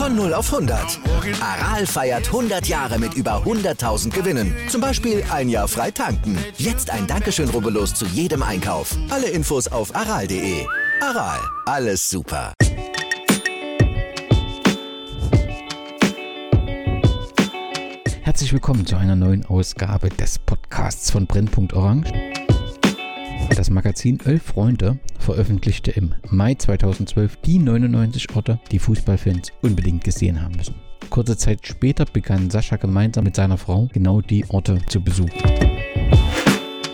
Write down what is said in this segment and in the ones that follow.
Von 0 auf 100. Aral feiert 100 Jahre mit über 100.000 Gewinnen. Zum Beispiel ein Jahr frei tanken. Jetzt ein Dankeschön, rubbellos zu jedem Einkauf. Alle Infos auf aral.de. Aral, alles super. Herzlich willkommen zu einer neuen Ausgabe des Podcasts von Brennpunkt Orange. Das Magazin Elf Freunde veröffentlichte im Mai 2012 die 99 Orte, die Fußballfans unbedingt gesehen haben müssen. Kurze Zeit später begann Sascha gemeinsam mit seiner Frau genau die Orte zu besuchen.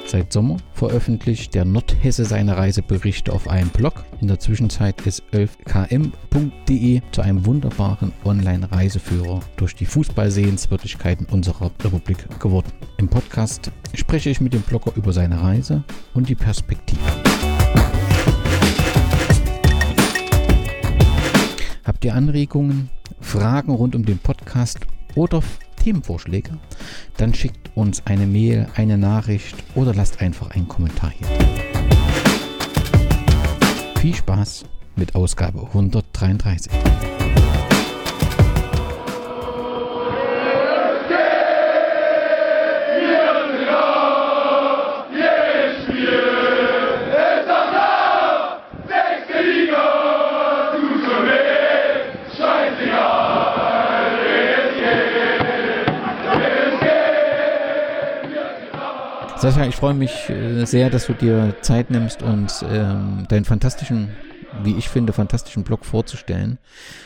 Seit Sommer veröffentlicht der Nordhesse seine Reiseberichte auf einem Blog. In der Zwischenzeit ist 11km.de zu einem wunderbaren Online-Reiseführer durch die Fußballsehenswürdigkeiten unserer Republik geworden. Im Podcast spreche ich mit dem Blogger über seine Reise und die Perspektive. Habt ihr Anregungen, Fragen rund um den Podcast oder Themenvorschläge? Dann schickt uns eine Mail, eine Nachricht oder lasst einfach einen Kommentar hier. Viel Spaß mit Ausgabe 133. Sascha, ich freue mich äh, sehr, dass du dir Zeit nimmst und ähm, deinen fantastischen, wie ich finde, fantastischen Blog vorzustellen.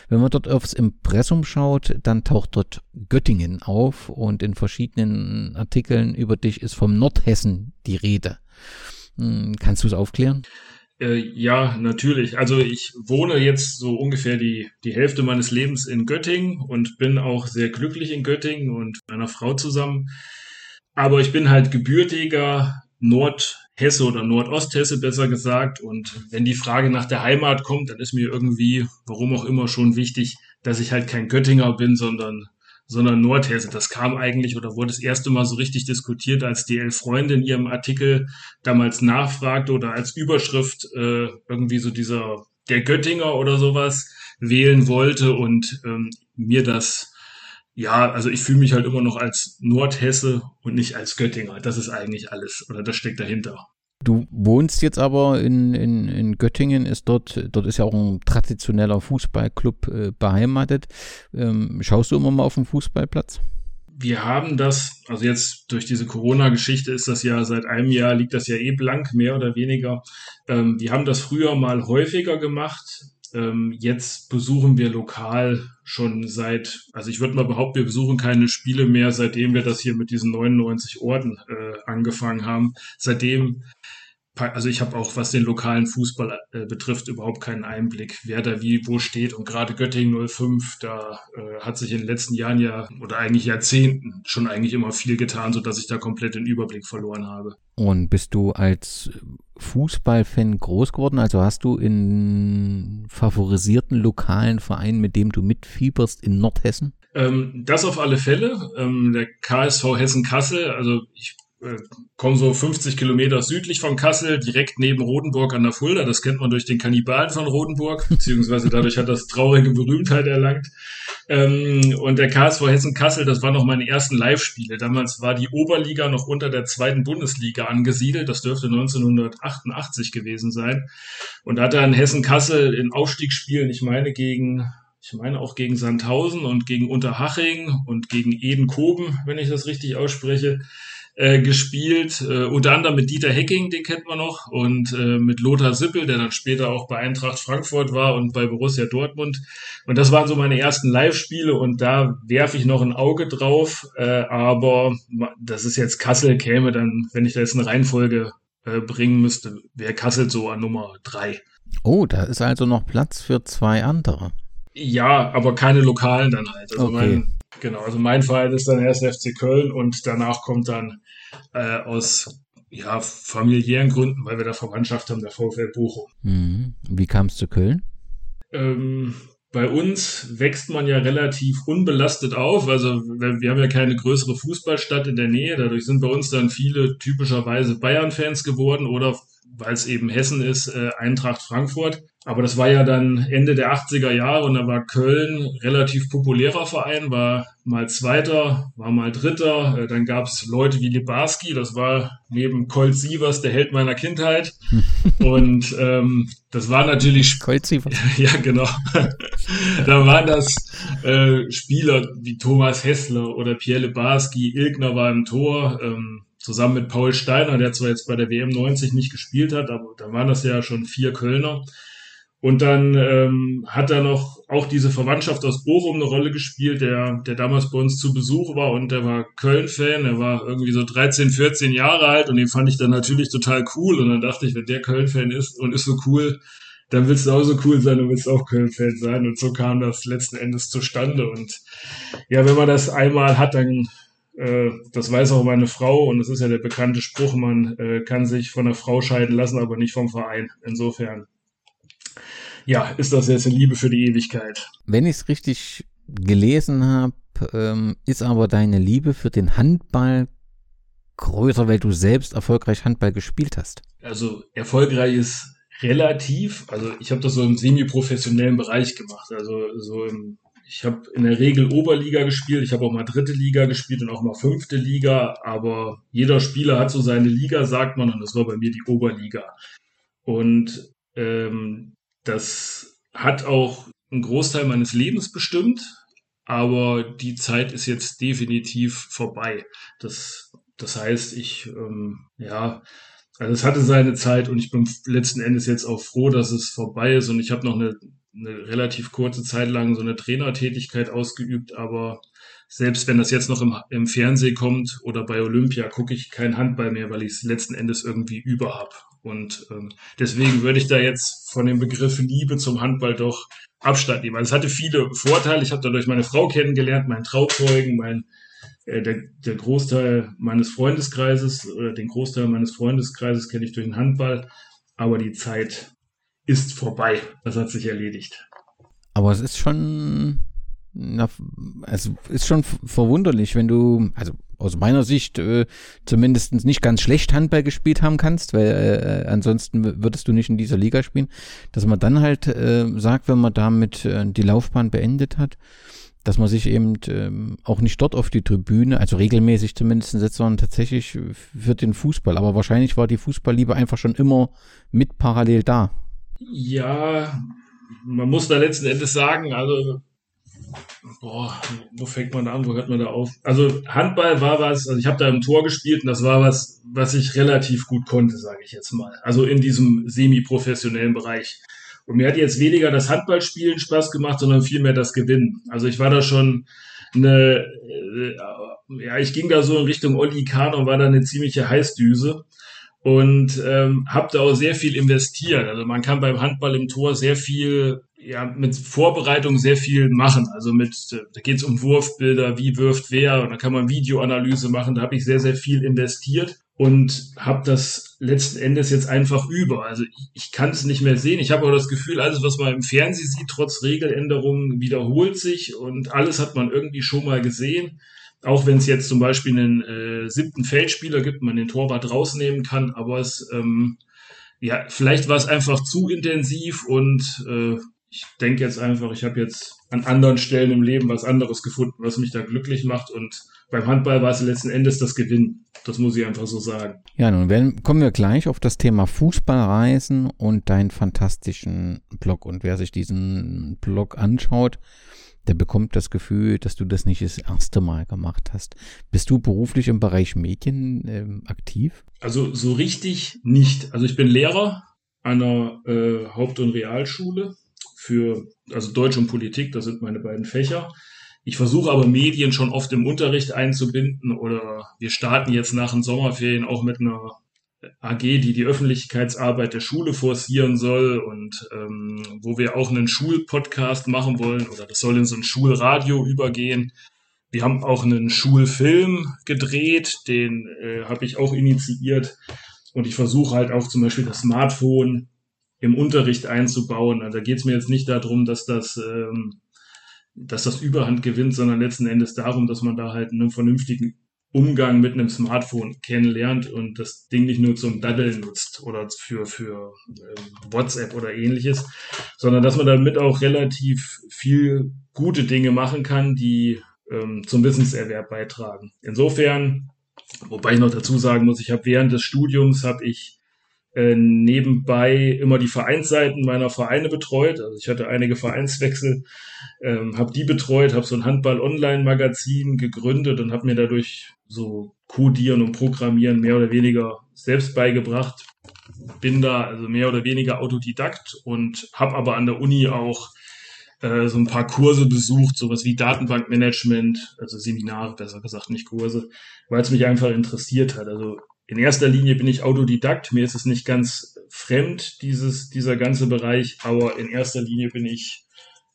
Wenn man dort aufs Impressum schaut, dann taucht dort Göttingen auf und in verschiedenen Artikeln über dich ist vom Nordhessen die Rede. Hm, kannst du es aufklären? Äh, ja, natürlich. Also ich wohne jetzt so ungefähr die, die Hälfte meines Lebens in Göttingen und bin auch sehr glücklich in Göttingen und meiner Frau zusammen. Aber ich bin halt gebürtiger Nordhesse oder Nordosthesse besser gesagt. Und wenn die Frage nach der Heimat kommt, dann ist mir irgendwie, warum auch immer, schon wichtig, dass ich halt kein Göttinger bin, sondern sondern Nordhesse. Das kam eigentlich oder wurde das erste Mal so richtig diskutiert, als die Elf Freunde in ihrem Artikel damals nachfragte oder als Überschrift äh, irgendwie so dieser der Göttinger oder sowas wählen wollte und ähm, mir das ja, also ich fühle mich halt immer noch als Nordhesse und nicht als Göttinger. Das ist eigentlich alles oder das steckt dahinter. Du wohnst jetzt aber in, in, in Göttingen, ist dort, dort ist ja auch ein traditioneller Fußballclub äh, beheimatet. Ähm, schaust du immer mal auf den Fußballplatz? Wir haben das, also jetzt durch diese Corona-Geschichte ist das ja seit einem Jahr, liegt das ja eh blank, mehr oder weniger. Ähm, wir haben das früher mal häufiger gemacht, ähm, jetzt besuchen wir lokal schon seit, also ich würde mal behaupten, wir besuchen keine Spiele mehr, seitdem wir das hier mit diesen 99 Orten äh, angefangen haben. Seitdem also ich habe auch, was den lokalen Fußball äh, betrifft, überhaupt keinen Einblick, wer da wie wo steht. Und gerade Göttingen 05, da äh, hat sich in den letzten Jahren ja oder eigentlich Jahrzehnten schon eigentlich immer viel getan, sodass ich da komplett den Überblick verloren habe. Und bist du als Fußballfan groß geworden? Also hast du in favorisierten lokalen Vereinen, mit dem du mitfieberst in Nordhessen? Ähm, das auf alle Fälle. Ähm, der KSV Hessen-Kassel, also ich äh, komme so 50 Kilometer südlich von Kassel, direkt neben Rodenburg an der Fulda. Das kennt man durch den Kannibalen von Rodenburg, beziehungsweise dadurch hat das traurige Berühmtheit erlangt. Ähm, und der KSV Hessen-Kassel, das waren noch meine ersten Live-Spiele. Damals war die Oberliga noch unter der zweiten Bundesliga angesiedelt. Das dürfte 1988 gewesen sein. Und da hat er in Hessen-Kassel in Aufstiegsspielen, ich meine gegen ich meine auch gegen Sandhausen und gegen Unterhaching und gegen Edenkoben, wenn ich das richtig ausspreche, äh, gespielt, äh, unter anderem mit Dieter Hecking, den kennt man noch, und äh, mit Lothar Sippel, der dann später auch bei Eintracht Frankfurt war und bei Borussia Dortmund. Und das waren so meine ersten Live-Spiele und da werfe ich noch ein Auge drauf, äh, aber das ist jetzt Kassel, käme dann, wenn ich da jetzt eine Reihenfolge äh, bringen müsste, wäre Kassel so an Nummer drei. Oh, da ist also noch Platz für zwei andere. Ja, aber keine lokalen dann halt. Also okay. mein, genau, also mein Verein ist dann erst FC Köln und danach kommt dann äh, aus ja, familiären Gründen, weil wir da Verwandtschaft haben, der VfL Bochum. Mhm. Wie kam es zu Köln? Ähm, bei uns wächst man ja relativ unbelastet auf. Also wir haben ja keine größere Fußballstadt in der Nähe. Dadurch sind bei uns dann viele typischerweise Bayern-Fans geworden oder weil es eben Hessen ist, äh, Eintracht Frankfurt. Aber das war ja dann Ende der 80er Jahre und da war Köln relativ populärer Verein, war mal Zweiter, war mal Dritter. Äh, dann gab es Leute wie Libarski, das war neben Colt Sievers der Held meiner Kindheit. und ähm, das war natürlich... Colt Sievers. ja, genau. da waren das äh, Spieler wie Thomas Hessler oder Pierre Libarski, Ilgner war im Tor. Ähm, zusammen mit Paul Steiner, der zwar jetzt bei der WM 90 nicht gespielt hat, aber da waren das ja schon vier Kölner. Und dann ähm, hat da noch auch diese Verwandtschaft aus Bochum eine Rolle gespielt, der, der damals bei uns zu Besuch war und der war Köln-Fan, er war irgendwie so 13, 14 Jahre alt und den fand ich dann natürlich total cool. Und dann dachte ich, wenn der Köln-Fan ist und ist so cool, dann willst du auch so cool sein und willst auch Köln-Fan sein. Und so kam das letzten Endes zustande. Und ja, wenn man das einmal hat, dann das weiß auch meine Frau und es ist ja der bekannte Spruch, man äh, kann sich von der Frau scheiden lassen, aber nicht vom Verein. Insofern ja, ist das jetzt eine Liebe für die Ewigkeit. Wenn ich es richtig gelesen habe, ähm, ist aber deine Liebe für den Handball größer, weil du selbst erfolgreich Handball gespielt hast. Also erfolgreich ist relativ. Also ich habe das so im semi-professionellen Bereich gemacht. Also so im, ich habe in der Regel Oberliga gespielt. Ich habe auch mal dritte Liga gespielt und auch mal fünfte Liga. Aber jeder Spieler hat so seine Liga, sagt man, und das war bei mir die Oberliga. Und ähm, das hat auch einen Großteil meines Lebens bestimmt, aber die Zeit ist jetzt definitiv vorbei. Das, das heißt, ich, ähm, ja, also es hatte seine Zeit und ich bin letzten Endes jetzt auch froh, dass es vorbei ist und ich habe noch eine, eine relativ kurze Zeit lang so eine Trainertätigkeit ausgeübt, aber selbst wenn das jetzt noch im, im Fernsehen kommt oder bei Olympia, gucke ich kein Handball mehr, weil ich es letzten Endes irgendwie über hab. Und ähm, deswegen würde ich da jetzt von dem Begriff Liebe zum Handball doch Abstand nehmen. Also es hatte viele Vorteile. Ich habe dadurch meine Frau kennengelernt, meinen Trauzeugen, mein, äh, der, der Großteil meines Freundeskreises oder den Großteil meines Freundeskreises kenne ich durch den Handball. Aber die Zeit ist vorbei. Das hat sich erledigt. Aber es ist schon na, also ist schon verwunderlich, wenn du, also aus meiner Sicht äh, zumindest nicht ganz schlecht Handball gespielt haben kannst, weil äh, ansonsten würdest du nicht in dieser Liga spielen, dass man dann halt äh, sagt, wenn man damit äh, die Laufbahn beendet hat, dass man sich eben ähm, auch nicht dort auf die Tribüne, also regelmäßig zumindest setzt, sondern tatsächlich für den Fußball. Aber wahrscheinlich war die Fußballliebe einfach schon immer mit parallel da. Ja, man muss da letzten Endes sagen, also boah, wo fängt man an, wo hört man da auf? Also Handball war was, also ich habe da im Tor gespielt und das war was, was ich relativ gut konnte, sage ich jetzt mal. Also in diesem semi-professionellen Bereich. Und mir hat jetzt weniger das Handballspielen Spaß gemacht, sondern vielmehr das Gewinnen. Also ich war da schon eine, äh, ja, ich ging da so in Richtung Olli Kahn und war da eine ziemliche Heißdüse und ähm, habe da auch sehr viel investiert. Also man kann beim Handball im Tor sehr viel ja, mit Vorbereitung sehr viel machen. Also mit, da geht es um Wurfbilder, wie wirft wer, und da kann man Videoanalyse machen. Da habe ich sehr, sehr viel investiert und habe das letzten Endes jetzt einfach über. Also ich, ich kann es nicht mehr sehen. Ich habe auch das Gefühl, alles, was man im Fernsehen sieht, trotz Regeländerungen, wiederholt sich und alles hat man irgendwie schon mal gesehen. Auch wenn es jetzt zum Beispiel einen äh, siebten Feldspieler gibt, man den Torwart rausnehmen kann, aber es ähm, ja, vielleicht war es einfach zu intensiv und äh, ich denke jetzt einfach, ich habe jetzt an anderen Stellen im Leben was anderes gefunden, was mich da glücklich macht. Und beim Handball war es letzten Endes das Gewinn. Das muss ich einfach so sagen. Ja, nun werden, kommen wir gleich auf das Thema Fußballreisen und deinen fantastischen Blog. Und wer sich diesen Blog anschaut, der bekommt das Gefühl, dass du das nicht das erste Mal gemacht hast. Bist du beruflich im Bereich Medien ähm, aktiv? Also so richtig nicht. Also ich bin Lehrer einer äh, Haupt- und Realschule für, also Deutsch und Politik, das sind meine beiden Fächer. Ich versuche aber Medien schon oft im Unterricht einzubinden oder wir starten jetzt nach den Sommerferien auch mit einer AG, die die Öffentlichkeitsarbeit der Schule forcieren soll und ähm, wo wir auch einen Schulpodcast machen wollen oder das soll in so ein Schulradio übergehen. Wir haben auch einen Schulfilm gedreht, den äh, habe ich auch initiiert und ich versuche halt auch zum Beispiel das Smartphone im Unterricht einzubauen. Also da geht es mir jetzt nicht darum, dass das, ähm, dass das Überhand gewinnt, sondern letzten Endes darum, dass man da halt einen vernünftigen Umgang mit einem Smartphone kennenlernt und das Ding nicht nur zum Daddeln nutzt oder für, für ähm, WhatsApp oder ähnliches, sondern dass man damit auch relativ viel gute Dinge machen kann, die ähm, zum Wissenserwerb beitragen. Insofern, wobei ich noch dazu sagen muss, ich habe während des Studiums habe ich äh, nebenbei immer die Vereinsseiten meiner Vereine betreut. Also ich hatte einige Vereinswechsel, ähm, habe die betreut, habe so ein Handball-Online-Magazin gegründet und habe mir dadurch so Codieren und Programmieren mehr oder weniger selbst beigebracht. Bin da also mehr oder weniger Autodidakt und habe aber an der Uni auch äh, so ein paar Kurse besucht, sowas wie Datenbankmanagement, also Seminare, besser gesagt, nicht Kurse, weil es mich einfach interessiert hat. Also in erster Linie bin ich Autodidakt, mir ist es nicht ganz fremd, dieses, dieser ganze Bereich, aber in erster Linie bin ich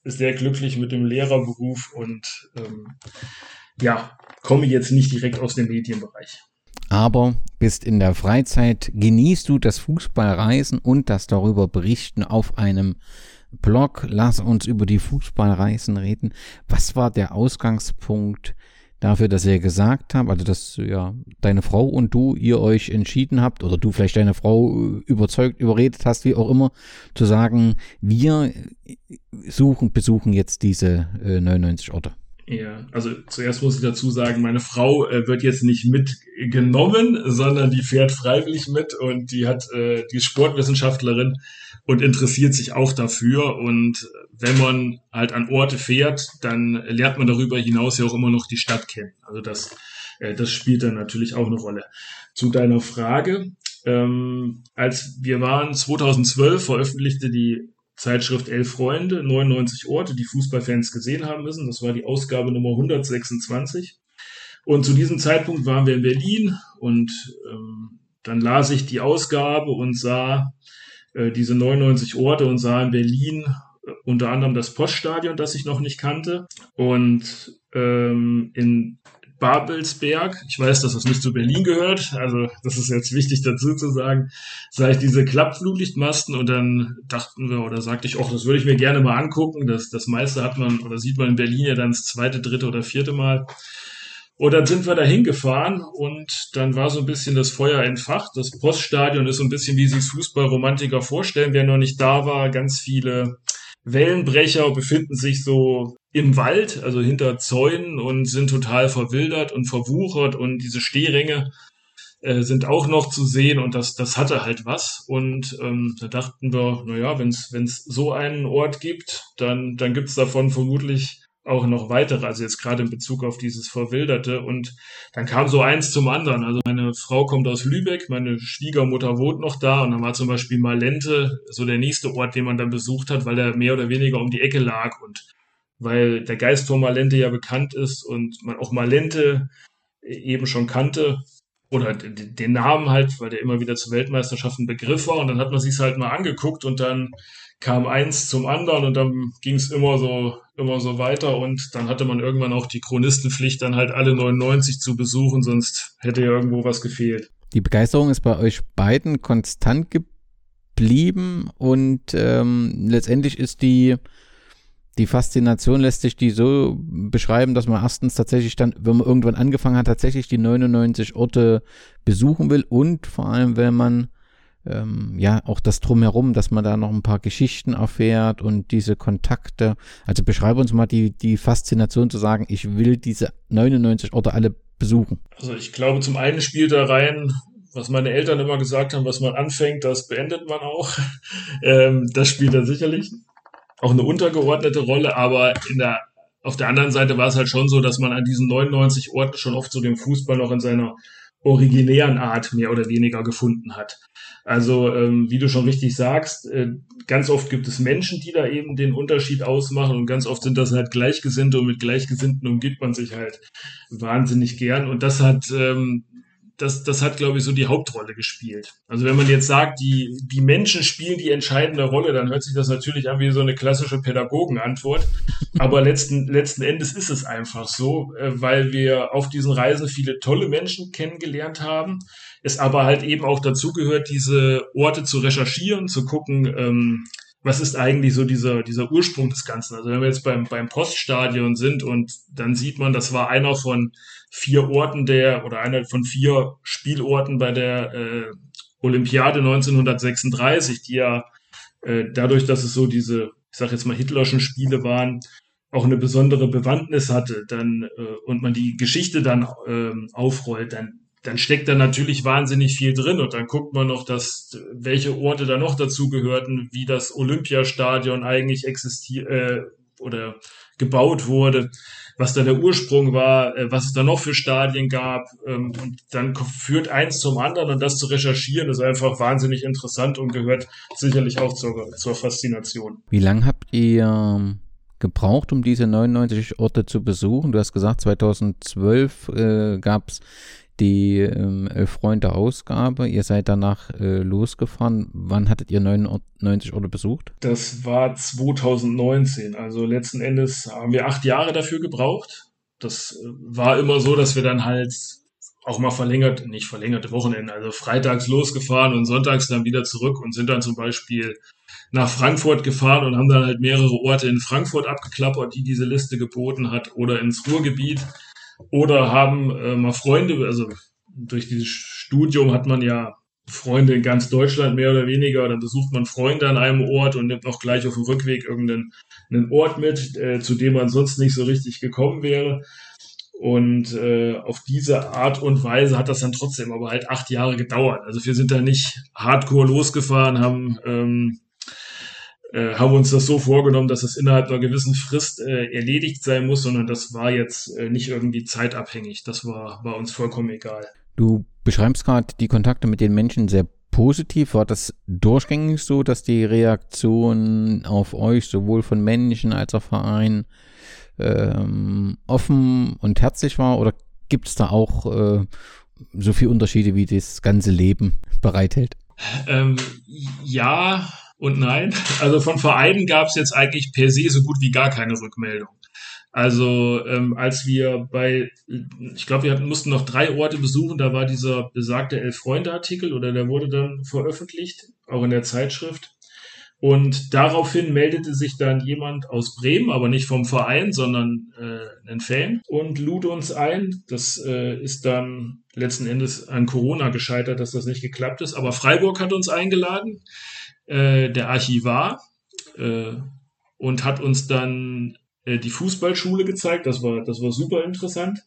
sehr glücklich mit dem Lehrerberuf und ähm, ja, komme jetzt nicht direkt aus dem Medienbereich. Aber bist in der Freizeit, genießt du das Fußballreisen und das darüber berichten auf einem Blog. Lass uns über die Fußballreisen reden. Was war der Ausgangspunkt dafür, dass ihr gesagt habt, also dass ja deine Frau und du ihr euch entschieden habt oder du vielleicht deine Frau äh, überzeugt, überredet hast, wie auch immer, zu sagen, wir suchen, besuchen jetzt diese äh, 99 Orte? Ja, also zuerst muss ich dazu sagen, meine Frau äh, wird jetzt nicht mitgenommen, sondern die fährt freiwillig mit und die hat äh, die Sportwissenschaftlerin und interessiert sich auch dafür. Und wenn man halt an Orte fährt, dann lernt man darüber hinaus ja auch immer noch die Stadt kennen. Also das, äh, das spielt dann natürlich auch eine Rolle. Zu deiner Frage, ähm, als wir waren 2012 veröffentlichte die Zeitschrift Elf Freunde, 99 Orte, die Fußballfans gesehen haben müssen. Das war die Ausgabe Nummer 126. Und zu diesem Zeitpunkt waren wir in Berlin und ähm, dann las ich die Ausgabe und sah äh, diese 99 Orte und sah in Berlin äh, unter anderem das Poststadion, das ich noch nicht kannte. Und ähm, in Babelsberg. Ich weiß, dass das nicht zu Berlin gehört, also das ist jetzt wichtig dazu zu sagen, sah ich diese Klappflutlichtmasten und dann dachten wir oder sagte ich, ach, das würde ich mir gerne mal angucken. Das, das meiste hat man oder sieht man in Berlin ja dann das zweite, dritte oder vierte Mal. Und dann sind wir da hingefahren und dann war so ein bisschen das Feuer entfacht. Das Poststadion ist so ein bisschen, wie sich Fußballromantiker vorstellen. Wer noch nicht da war, ganz viele Wellenbrecher befinden sich so im Wald, also hinter Zäunen und sind total verwildert und verwuchert und diese Stehränge äh, sind auch noch zu sehen und das, das hatte halt was. Und ähm, da dachten wir, naja, wenn es so einen Ort gibt, dann, dann gibt's davon vermutlich auch noch weitere, also jetzt gerade in Bezug auf dieses Verwilderte. Und dann kam so eins zum anderen. Also meine Frau kommt aus Lübeck, meine Schwiegermutter wohnt noch da und dann war zum Beispiel Malente so der nächste Ort, den man dann besucht hat, weil er mehr oder weniger um die Ecke lag und weil der Geist von Malente ja bekannt ist und man auch Malente eben schon kannte oder den Namen halt, weil der immer wieder zur Weltmeisterschaft ein Begriff war und dann hat man sich halt mal angeguckt und dann kam eins zum anderen und dann ging es immer so, immer so weiter und dann hatte man irgendwann auch die Chronistenpflicht, dann halt alle 99 zu besuchen, sonst hätte ja irgendwo was gefehlt. Die Begeisterung ist bei euch beiden konstant geblieben und ähm, letztendlich ist die, die Faszination lässt sich die so beschreiben, dass man erstens tatsächlich dann, wenn man irgendwann angefangen hat, tatsächlich die 99 Orte besuchen will und vor allem, wenn man ähm, ja, auch das Drumherum, dass man da noch ein paar Geschichten erfährt und diese Kontakte. Also beschreibe uns mal die, die Faszination zu sagen, ich will diese 99 Orte alle besuchen. Also ich glaube, zum einen spielt da rein, was meine Eltern immer gesagt haben, was man anfängt, das beendet man auch. ähm, das spielt da sicherlich auch eine untergeordnete Rolle, aber in der auf der anderen Seite war es halt schon so, dass man an diesen 99 Orten schon oft so den Fußball noch in seiner originären Art mehr oder weniger gefunden hat. Also ähm, wie du schon richtig sagst, äh, ganz oft gibt es Menschen, die da eben den Unterschied ausmachen und ganz oft sind das halt Gleichgesinnte und mit Gleichgesinnten umgibt man sich halt wahnsinnig gern und das hat ähm, das, das hat, glaube ich, so die Hauptrolle gespielt. Also wenn man jetzt sagt, die, die Menschen spielen die entscheidende Rolle, dann hört sich das natürlich an wie so eine klassische Pädagogenantwort. Aber letzten, letzten Endes ist es einfach so, äh, weil wir auf diesen Reisen viele tolle Menschen kennengelernt haben. Es aber halt eben auch dazu gehört, diese Orte zu recherchieren, zu gucken, ähm, was ist eigentlich so dieser, dieser Ursprung des Ganzen? Also wenn wir jetzt beim, beim Poststadion sind und dann sieht man, das war einer von vier Orten der, oder einer von vier Spielorten bei der äh, Olympiade 1936, die ja äh, dadurch, dass es so diese, ich sag jetzt mal, Hitlerschen Spiele waren, auch eine besondere Bewandtnis hatte, dann äh, und man die Geschichte dann ähm, aufrollt, dann dann steckt da natürlich wahnsinnig viel drin und dann guckt man noch, dass welche Orte da noch dazu gehörten, wie das Olympiastadion eigentlich existiert äh, oder gebaut wurde, was da der Ursprung war, äh, was es da noch für Stadien gab ähm, und dann führt eins zum anderen und das zu recherchieren ist einfach wahnsinnig interessant und gehört sicherlich auch zur, zur Faszination. Wie lange habt ihr ähm, gebraucht, um diese 99 Orte zu besuchen? Du hast gesagt, 2012 äh, gab es die ähm, Elf Freunde Ausgabe. Ihr seid danach äh, losgefahren. Wann hattet ihr 99 Orte besucht? Das war 2019. Also letzten Endes haben wir acht Jahre dafür gebraucht. Das äh, war immer so, dass wir dann halt auch mal verlängert, nicht verlängerte Wochenende, also freitags losgefahren und sonntags dann wieder zurück und sind dann zum Beispiel nach Frankfurt gefahren und haben dann halt mehrere Orte in Frankfurt abgeklappert, die diese Liste geboten hat, oder ins Ruhrgebiet oder haben äh, mal Freunde, also durch dieses Studium hat man ja Freunde in ganz Deutschland mehr oder weniger, dann besucht man Freunde an einem Ort und nimmt auch gleich auf dem Rückweg irgendeinen einen Ort mit, äh, zu dem man sonst nicht so richtig gekommen wäre. Und äh, auf diese Art und Weise hat das dann trotzdem aber halt acht Jahre gedauert. Also wir sind da nicht hardcore losgefahren, haben ähm, äh, haben uns das so vorgenommen, dass es innerhalb einer gewissen Frist äh, erledigt sein muss, sondern das war jetzt äh, nicht irgendwie zeitabhängig. Das war, war uns vollkommen egal. Du beschreibst gerade die Kontakte mit den Menschen sehr positiv. War das durchgängig so, dass die Reaktion auf euch sowohl von Menschen als auch Vereinen ähm, offen und herzlich war? Oder gibt es da auch äh, so viele Unterschiede, wie das ganze Leben bereithält? Ähm, ja, und nein. Also von Vereinen gab es jetzt eigentlich per se so gut wie gar keine Rückmeldung. Also ähm, als wir bei, ich glaube, wir hatten, mussten noch drei Orte besuchen, da war dieser besagte Elf-Freunde-Artikel oder der wurde dann veröffentlicht, auch in der Zeitschrift. Und daraufhin meldete sich dann jemand aus Bremen, aber nicht vom Verein, sondern äh, ein Fan und lud uns ein. Das äh, ist dann letzten Endes an Corona gescheitert, dass das nicht geklappt ist. Aber Freiburg hat uns eingeladen äh, der Archivar äh, und hat uns dann äh, die Fußballschule gezeigt. Das war, das war super interessant.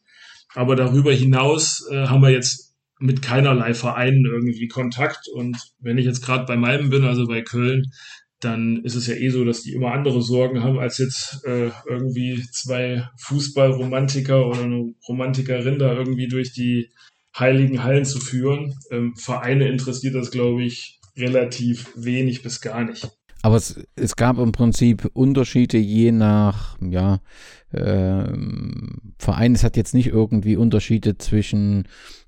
Aber darüber hinaus äh, haben wir jetzt mit keinerlei Vereinen irgendwie Kontakt. Und wenn ich jetzt gerade bei meinem bin, also bei Köln, dann ist es ja eh so, dass die immer andere Sorgen haben, als jetzt äh, irgendwie zwei Fußballromantiker oder eine Romantikerin da irgendwie durch die heiligen Hallen zu führen. Ähm, Vereine interessiert das, glaube ich, relativ wenig bis gar nicht. Aber es, es gab im Prinzip Unterschiede je nach ja, äh, Verein. Es hat jetzt nicht irgendwie Unterschiede zwischen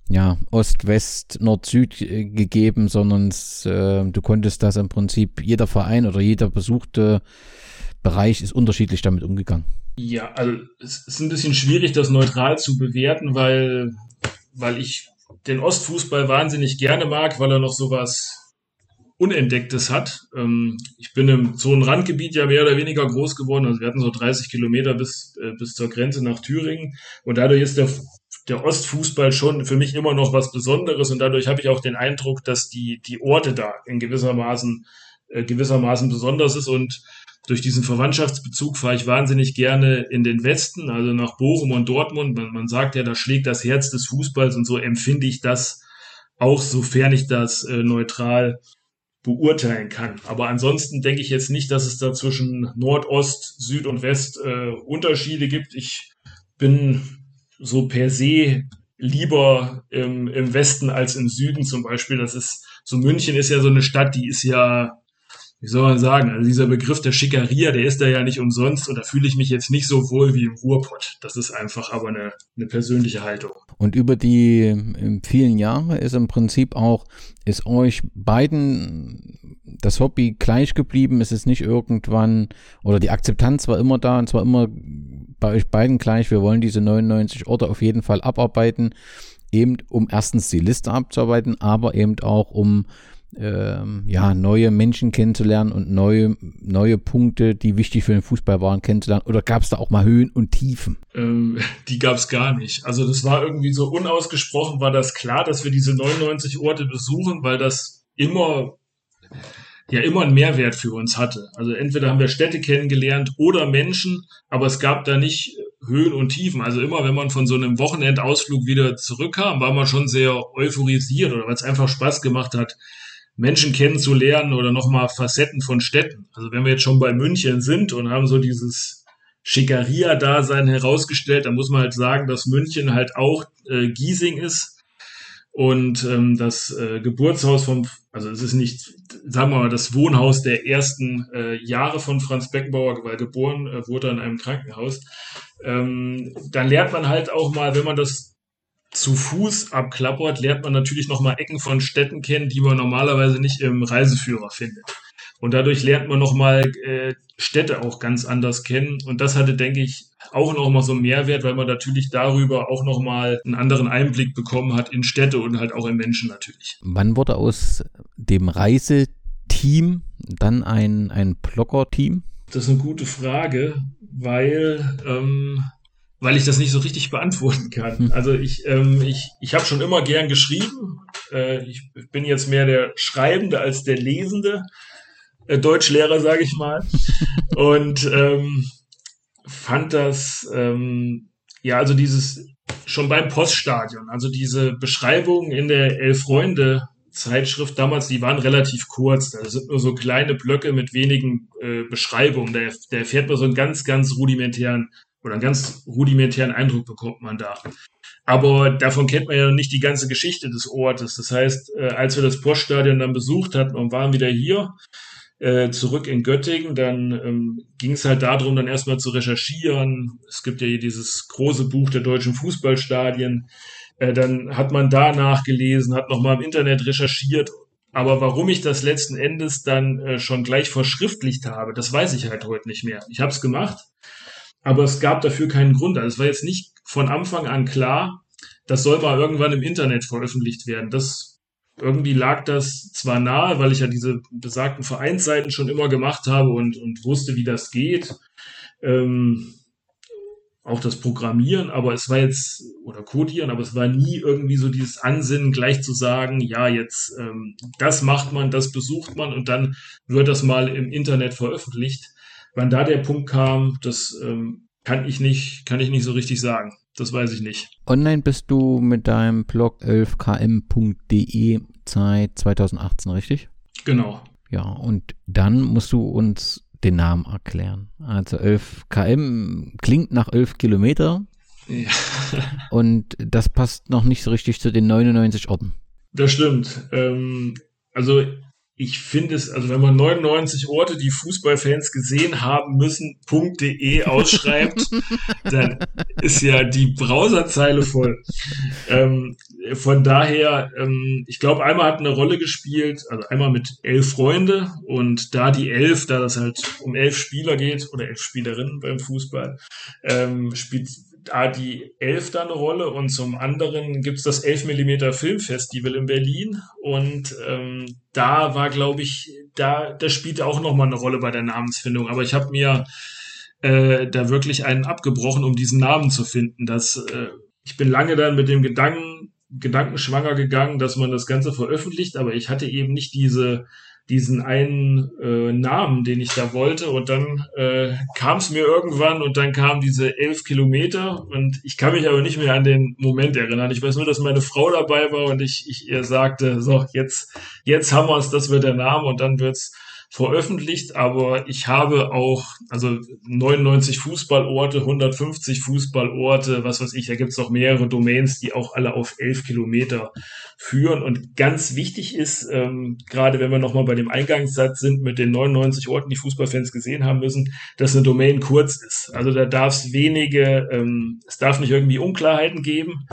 ja, Ost, West, Nord, Süd äh, gegeben, sondern es, äh, du konntest das im Prinzip, jeder Verein oder jeder besuchte Bereich ist unterschiedlich damit umgegangen. Ja, also es ist ein bisschen schwierig, das neutral zu bewerten, weil, weil ich den Ostfußball wahnsinnig gerne mag, weil er noch sowas Unentdecktes hat. Ähm, ich bin im Zonenrandgebiet ja mehr oder weniger groß geworden. Also wir hatten so 30 Kilometer bis, äh, bis zur Grenze nach Thüringen. Und dadurch ist der, der Ostfußball schon für mich immer noch was Besonderes. Und dadurch habe ich auch den Eindruck, dass die, die Orte da in gewissermaßen, äh, gewissermaßen besonders ist. Und durch diesen Verwandtschaftsbezug fahre ich wahnsinnig gerne in den Westen, also nach Bochum und Dortmund. Man, man sagt ja, da schlägt das Herz des Fußballs und so empfinde ich das auch, sofern ich das äh, neutral beurteilen kann. Aber ansonsten denke ich jetzt nicht, dass es da zwischen Nordost, Süd und West äh, Unterschiede gibt. Ich bin so per se lieber im, im Westen als im Süden zum Beispiel. Das ist so München ist ja so eine Stadt, die ist ja wie soll man sagen, also dieser Begriff der Schickeria, der ist da ja nicht umsonst und da fühle ich mich jetzt nicht so wohl wie im Ruhrpott. Das ist einfach aber eine, eine persönliche Haltung. Und über die ähm, vielen Jahre ist im Prinzip auch, ist euch beiden das Hobby gleich geblieben? Ist es nicht irgendwann, oder die Akzeptanz war immer da und zwar immer bei euch beiden gleich, wir wollen diese 99 Orte auf jeden Fall abarbeiten, eben um erstens die Liste abzuarbeiten, aber eben auch um ähm, ja, neue Menschen kennenzulernen und neue, neue Punkte, die wichtig für den Fußball waren, kennenzulernen? Oder gab es da auch mal Höhen und Tiefen? Ähm, die gab es gar nicht. Also das war irgendwie so unausgesprochen, war das klar, dass wir diese 99 Orte besuchen, weil das immer ja immer einen Mehrwert für uns hatte. Also entweder haben wir Städte kennengelernt oder Menschen, aber es gab da nicht Höhen und Tiefen. Also immer, wenn man von so einem Wochenendausflug wieder zurückkam, war man schon sehr euphorisiert oder weil es einfach Spaß gemacht hat, Menschen kennenzulernen oder nochmal Facetten von Städten. Also wenn wir jetzt schon bei München sind und haben so dieses Schickeria-Dasein herausgestellt, dann muss man halt sagen, dass München halt auch äh, Giesing ist und ähm, das äh, Geburtshaus vom, also es ist nicht, sagen wir mal, das Wohnhaus der ersten äh, Jahre von Franz Beckenbauer, weil geboren äh, wurde er in einem Krankenhaus. Ähm, dann lernt man halt auch mal, wenn man das zu Fuß abklappert, lernt man natürlich nochmal Ecken von Städten kennen, die man normalerweise nicht im Reiseführer findet. Und dadurch lernt man nochmal äh, Städte auch ganz anders kennen. Und das hatte, denke ich, auch nochmal so einen Mehrwert, weil man natürlich darüber auch nochmal einen anderen Einblick bekommen hat in Städte und halt auch in Menschen natürlich. Wann wurde aus dem Reiseteam dann ein, ein Blogger-Team? Das ist eine gute Frage, weil ähm, weil ich das nicht so richtig beantworten kann. Hm. Also ich, ähm, ich, ich habe schon immer gern geschrieben. Äh, ich bin jetzt mehr der Schreibende als der Lesende. Äh, Deutschlehrer, sage ich mal. Und ähm, fand das, ähm, ja, also dieses schon beim Poststadion, also diese Beschreibungen in der Elf Freunde Zeitschrift damals, die waren relativ kurz. Da sind nur so kleine Blöcke mit wenigen äh, Beschreibungen. Da, da erfährt man so einen ganz, ganz rudimentären oder einen ganz rudimentären Eindruck bekommt man da. Aber davon kennt man ja nicht die ganze Geschichte des Ortes. Das heißt, äh, als wir das Poststadion dann besucht hatten und waren wieder hier, äh, zurück in Göttingen, dann ähm, ging es halt darum, dann erstmal zu recherchieren. Es gibt ja hier dieses große Buch der deutschen Fußballstadien. Äh, dann hat man da nachgelesen, hat nochmal im Internet recherchiert. Aber warum ich das letzten Endes dann äh, schon gleich verschriftlicht habe, das weiß ich halt heute nicht mehr. Ich habe es gemacht, aber es gab dafür keinen Grund. Also es war jetzt nicht von Anfang an klar, das soll mal irgendwann im Internet veröffentlicht werden. Das irgendwie lag das zwar nahe, weil ich ja diese besagten Vereinsseiten schon immer gemacht habe und, und wusste, wie das geht. Ähm, auch das Programmieren, aber es war jetzt, oder Codieren, aber es war nie irgendwie so dieses Ansinnen, gleich zu sagen, ja, jetzt ähm, das macht man, das besucht man und dann wird das mal im Internet veröffentlicht. Wann da der Punkt kam, das ähm, kann ich nicht, kann ich nicht so richtig sagen. Das weiß ich nicht. Online bist du mit deinem Blog 11km.de seit 2018, richtig? Genau. Ja, und dann musst du uns den Namen erklären. Also 11 km klingt nach 11 Kilometer. Ja. und das passt noch nicht so richtig zu den 99 Orten. Das stimmt. Ähm, also ich finde es, also wenn man 99 Orte, die Fußballfans gesehen haben müssen, .de ausschreibt, dann ist ja die Browserzeile voll. Ähm, von daher, ähm, ich glaube, einmal hat eine Rolle gespielt, also einmal mit elf Freunde und da die elf, da das halt um elf Spieler geht oder elf Spielerinnen beim Fußball, ähm, spielt da die Elf da eine Rolle und zum anderen gibt's das 11 mm Filmfestival in Berlin und ähm, da war, glaube ich, da, das spielte auch nochmal eine Rolle bei der Namensfindung. Aber ich habe mir äh, da wirklich einen abgebrochen, um diesen Namen zu finden. Das, äh, ich bin lange dann mit dem Gedanken, Gedankenschwanger gegangen, dass man das Ganze veröffentlicht, aber ich hatte eben nicht diese diesen einen äh, Namen, den ich da wollte. Und dann äh, kam es mir irgendwann und dann kamen diese elf Kilometer und ich kann mich aber nicht mehr an den Moment erinnern. Ich weiß nur, dass meine Frau dabei war und ich, ich ihr sagte, so, jetzt, jetzt haben wir es, das wird der Name und dann wird's veröffentlicht, aber ich habe auch, also 99 Fußballorte, 150 Fußballorte, was weiß ich, da gibt es auch mehrere Domains, die auch alle auf 11 Kilometer führen. Und ganz wichtig ist, ähm, gerade wenn wir nochmal bei dem Eingangssatz sind mit den 99 Orten, die Fußballfans gesehen haben müssen, dass eine Domain kurz ist. Also da darf es wenige, ähm, es darf nicht irgendwie Unklarheiten geben.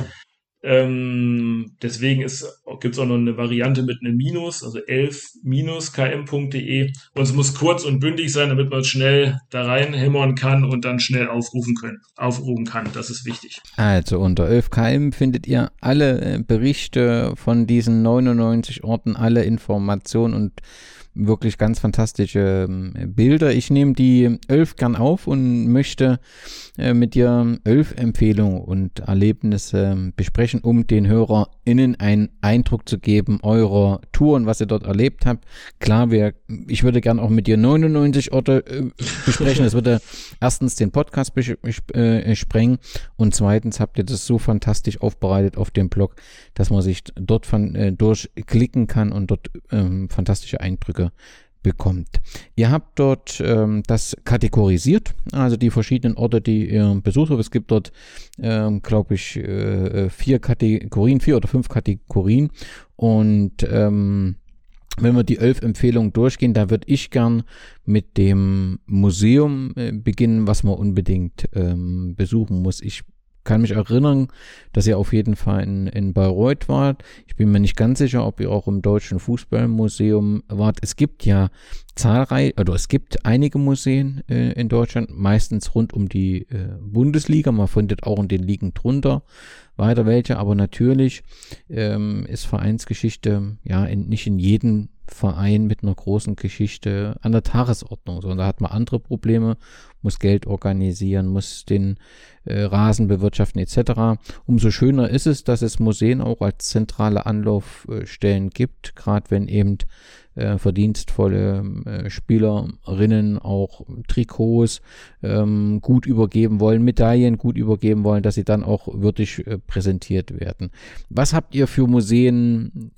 Ähm, deswegen gibt es auch noch eine Variante mit einem Minus, also 11-km.de. Und es muss kurz und bündig sein, damit man schnell da reinhämmern kann und dann schnell aufrufen können, aufrufen kann. Das ist wichtig. Also unter 11 km findet ihr alle äh, Berichte von diesen 99 Orten, alle Informationen und wirklich ganz fantastische ähm, Bilder. Ich nehme die Elf gern auf und möchte äh, mit dir Elf Empfehlungen und Erlebnisse ähm, besprechen, um den HörerInnen einen Eindruck zu geben eurer Tour und was ihr dort erlebt habt. Klar, wir, ich würde gern auch mit dir 99 Orte äh, besprechen. Das würde erstens den Podcast äh, sprengen und zweitens habt ihr das so fantastisch aufbereitet auf dem Blog, dass man sich dort von, durchklicken kann und dort ähm, fantastische Eindrücke bekommt. Ihr habt dort ähm, das kategorisiert, also die verschiedenen Orte, die ihr besucht habt. Es gibt dort, ähm, glaube ich, äh, vier Kategorien, vier oder fünf Kategorien. Und ähm, wenn wir die elf Empfehlungen durchgehen, da würde ich gern mit dem Museum äh, beginnen, was man unbedingt ähm, besuchen muss. Ich kann mich erinnern, dass ihr auf jeden Fall in, in Bayreuth wart. Ich bin mir nicht ganz sicher, ob ihr auch im Deutschen Fußballmuseum wart. Es gibt ja zahlreich, oder es gibt einige Museen äh, in Deutschland, meistens rund um die äh, Bundesliga. Man findet auch in den Ligen drunter weiter welche, aber natürlich ähm, ist Vereinsgeschichte ja in, nicht in jedem Verein mit einer großen Geschichte an der Tagesordnung, sondern da hat man andere Probleme, muss Geld organisieren, muss den äh, Rasen bewirtschaften etc. Umso schöner ist es, dass es Museen auch als zentrale Anlaufstellen gibt, gerade wenn eben äh, verdienstvolle äh, Spielerinnen auch Trikots ähm, gut übergeben wollen, Medaillen gut übergeben wollen, dass sie dann auch würdig äh, präsentiert werden. Was habt ihr für Museen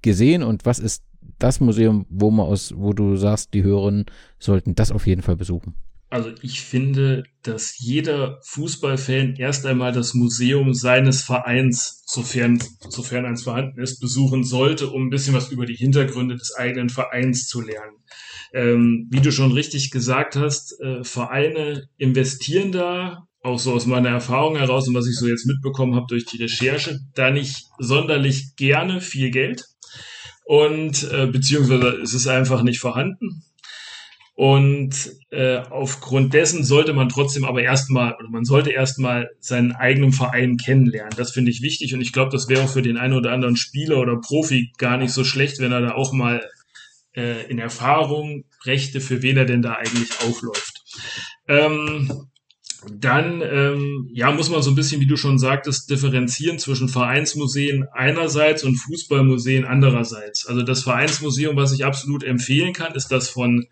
gesehen und was ist das Museum, wo man aus, wo du sagst, die Hörerinnen sollten das auf jeden Fall besuchen? Also ich finde, dass jeder Fußballfan erst einmal das Museum seines Vereins, sofern, sofern eins vorhanden ist, besuchen sollte, um ein bisschen was über die Hintergründe des eigenen Vereins zu lernen. Ähm, wie du schon richtig gesagt hast, äh, Vereine investieren da, auch so aus meiner Erfahrung heraus und was ich so jetzt mitbekommen habe durch die Recherche, da nicht sonderlich gerne viel Geld und äh, beziehungsweise ist es einfach nicht vorhanden. Und äh, aufgrund dessen sollte man trotzdem aber erstmal, oder man sollte erstmal seinen eigenen Verein kennenlernen. Das finde ich wichtig und ich glaube, das wäre auch für den einen oder anderen Spieler oder Profi gar nicht so schlecht, wenn er da auch mal äh, in Erfahrung brächte, für wen er denn da eigentlich aufläuft. Ähm, dann ähm, ja muss man so ein bisschen, wie du schon sagtest, differenzieren zwischen Vereinsmuseen einerseits und Fußballmuseen andererseits. Also das Vereinsmuseum, was ich absolut empfehlen kann, ist das von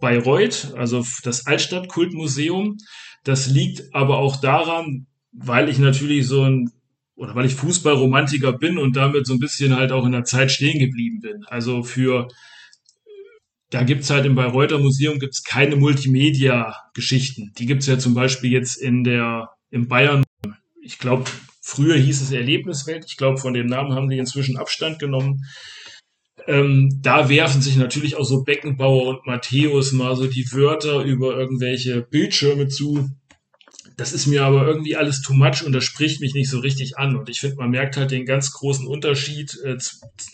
Bayreuth, also das Altstadtkultmuseum. Das liegt aber auch daran, weil ich natürlich so ein oder weil ich Fußballromantiker bin und damit so ein bisschen halt auch in der Zeit stehen geblieben bin. Also für da gibt's halt im Bayreuther Museum gibt's keine Multimedia-Geschichten. Die gibt's ja zum Beispiel jetzt in der, in Bayern, ich glaube, früher hieß es Erlebniswelt. Ich glaube, von dem Namen haben die inzwischen Abstand genommen. Ähm, da werfen sich natürlich auch so Beckenbauer und Matthäus mal so die Wörter über irgendwelche Bildschirme zu. Das ist mir aber irgendwie alles too much und das spricht mich nicht so richtig an. Und ich finde, man merkt halt den ganz großen Unterschied, äh,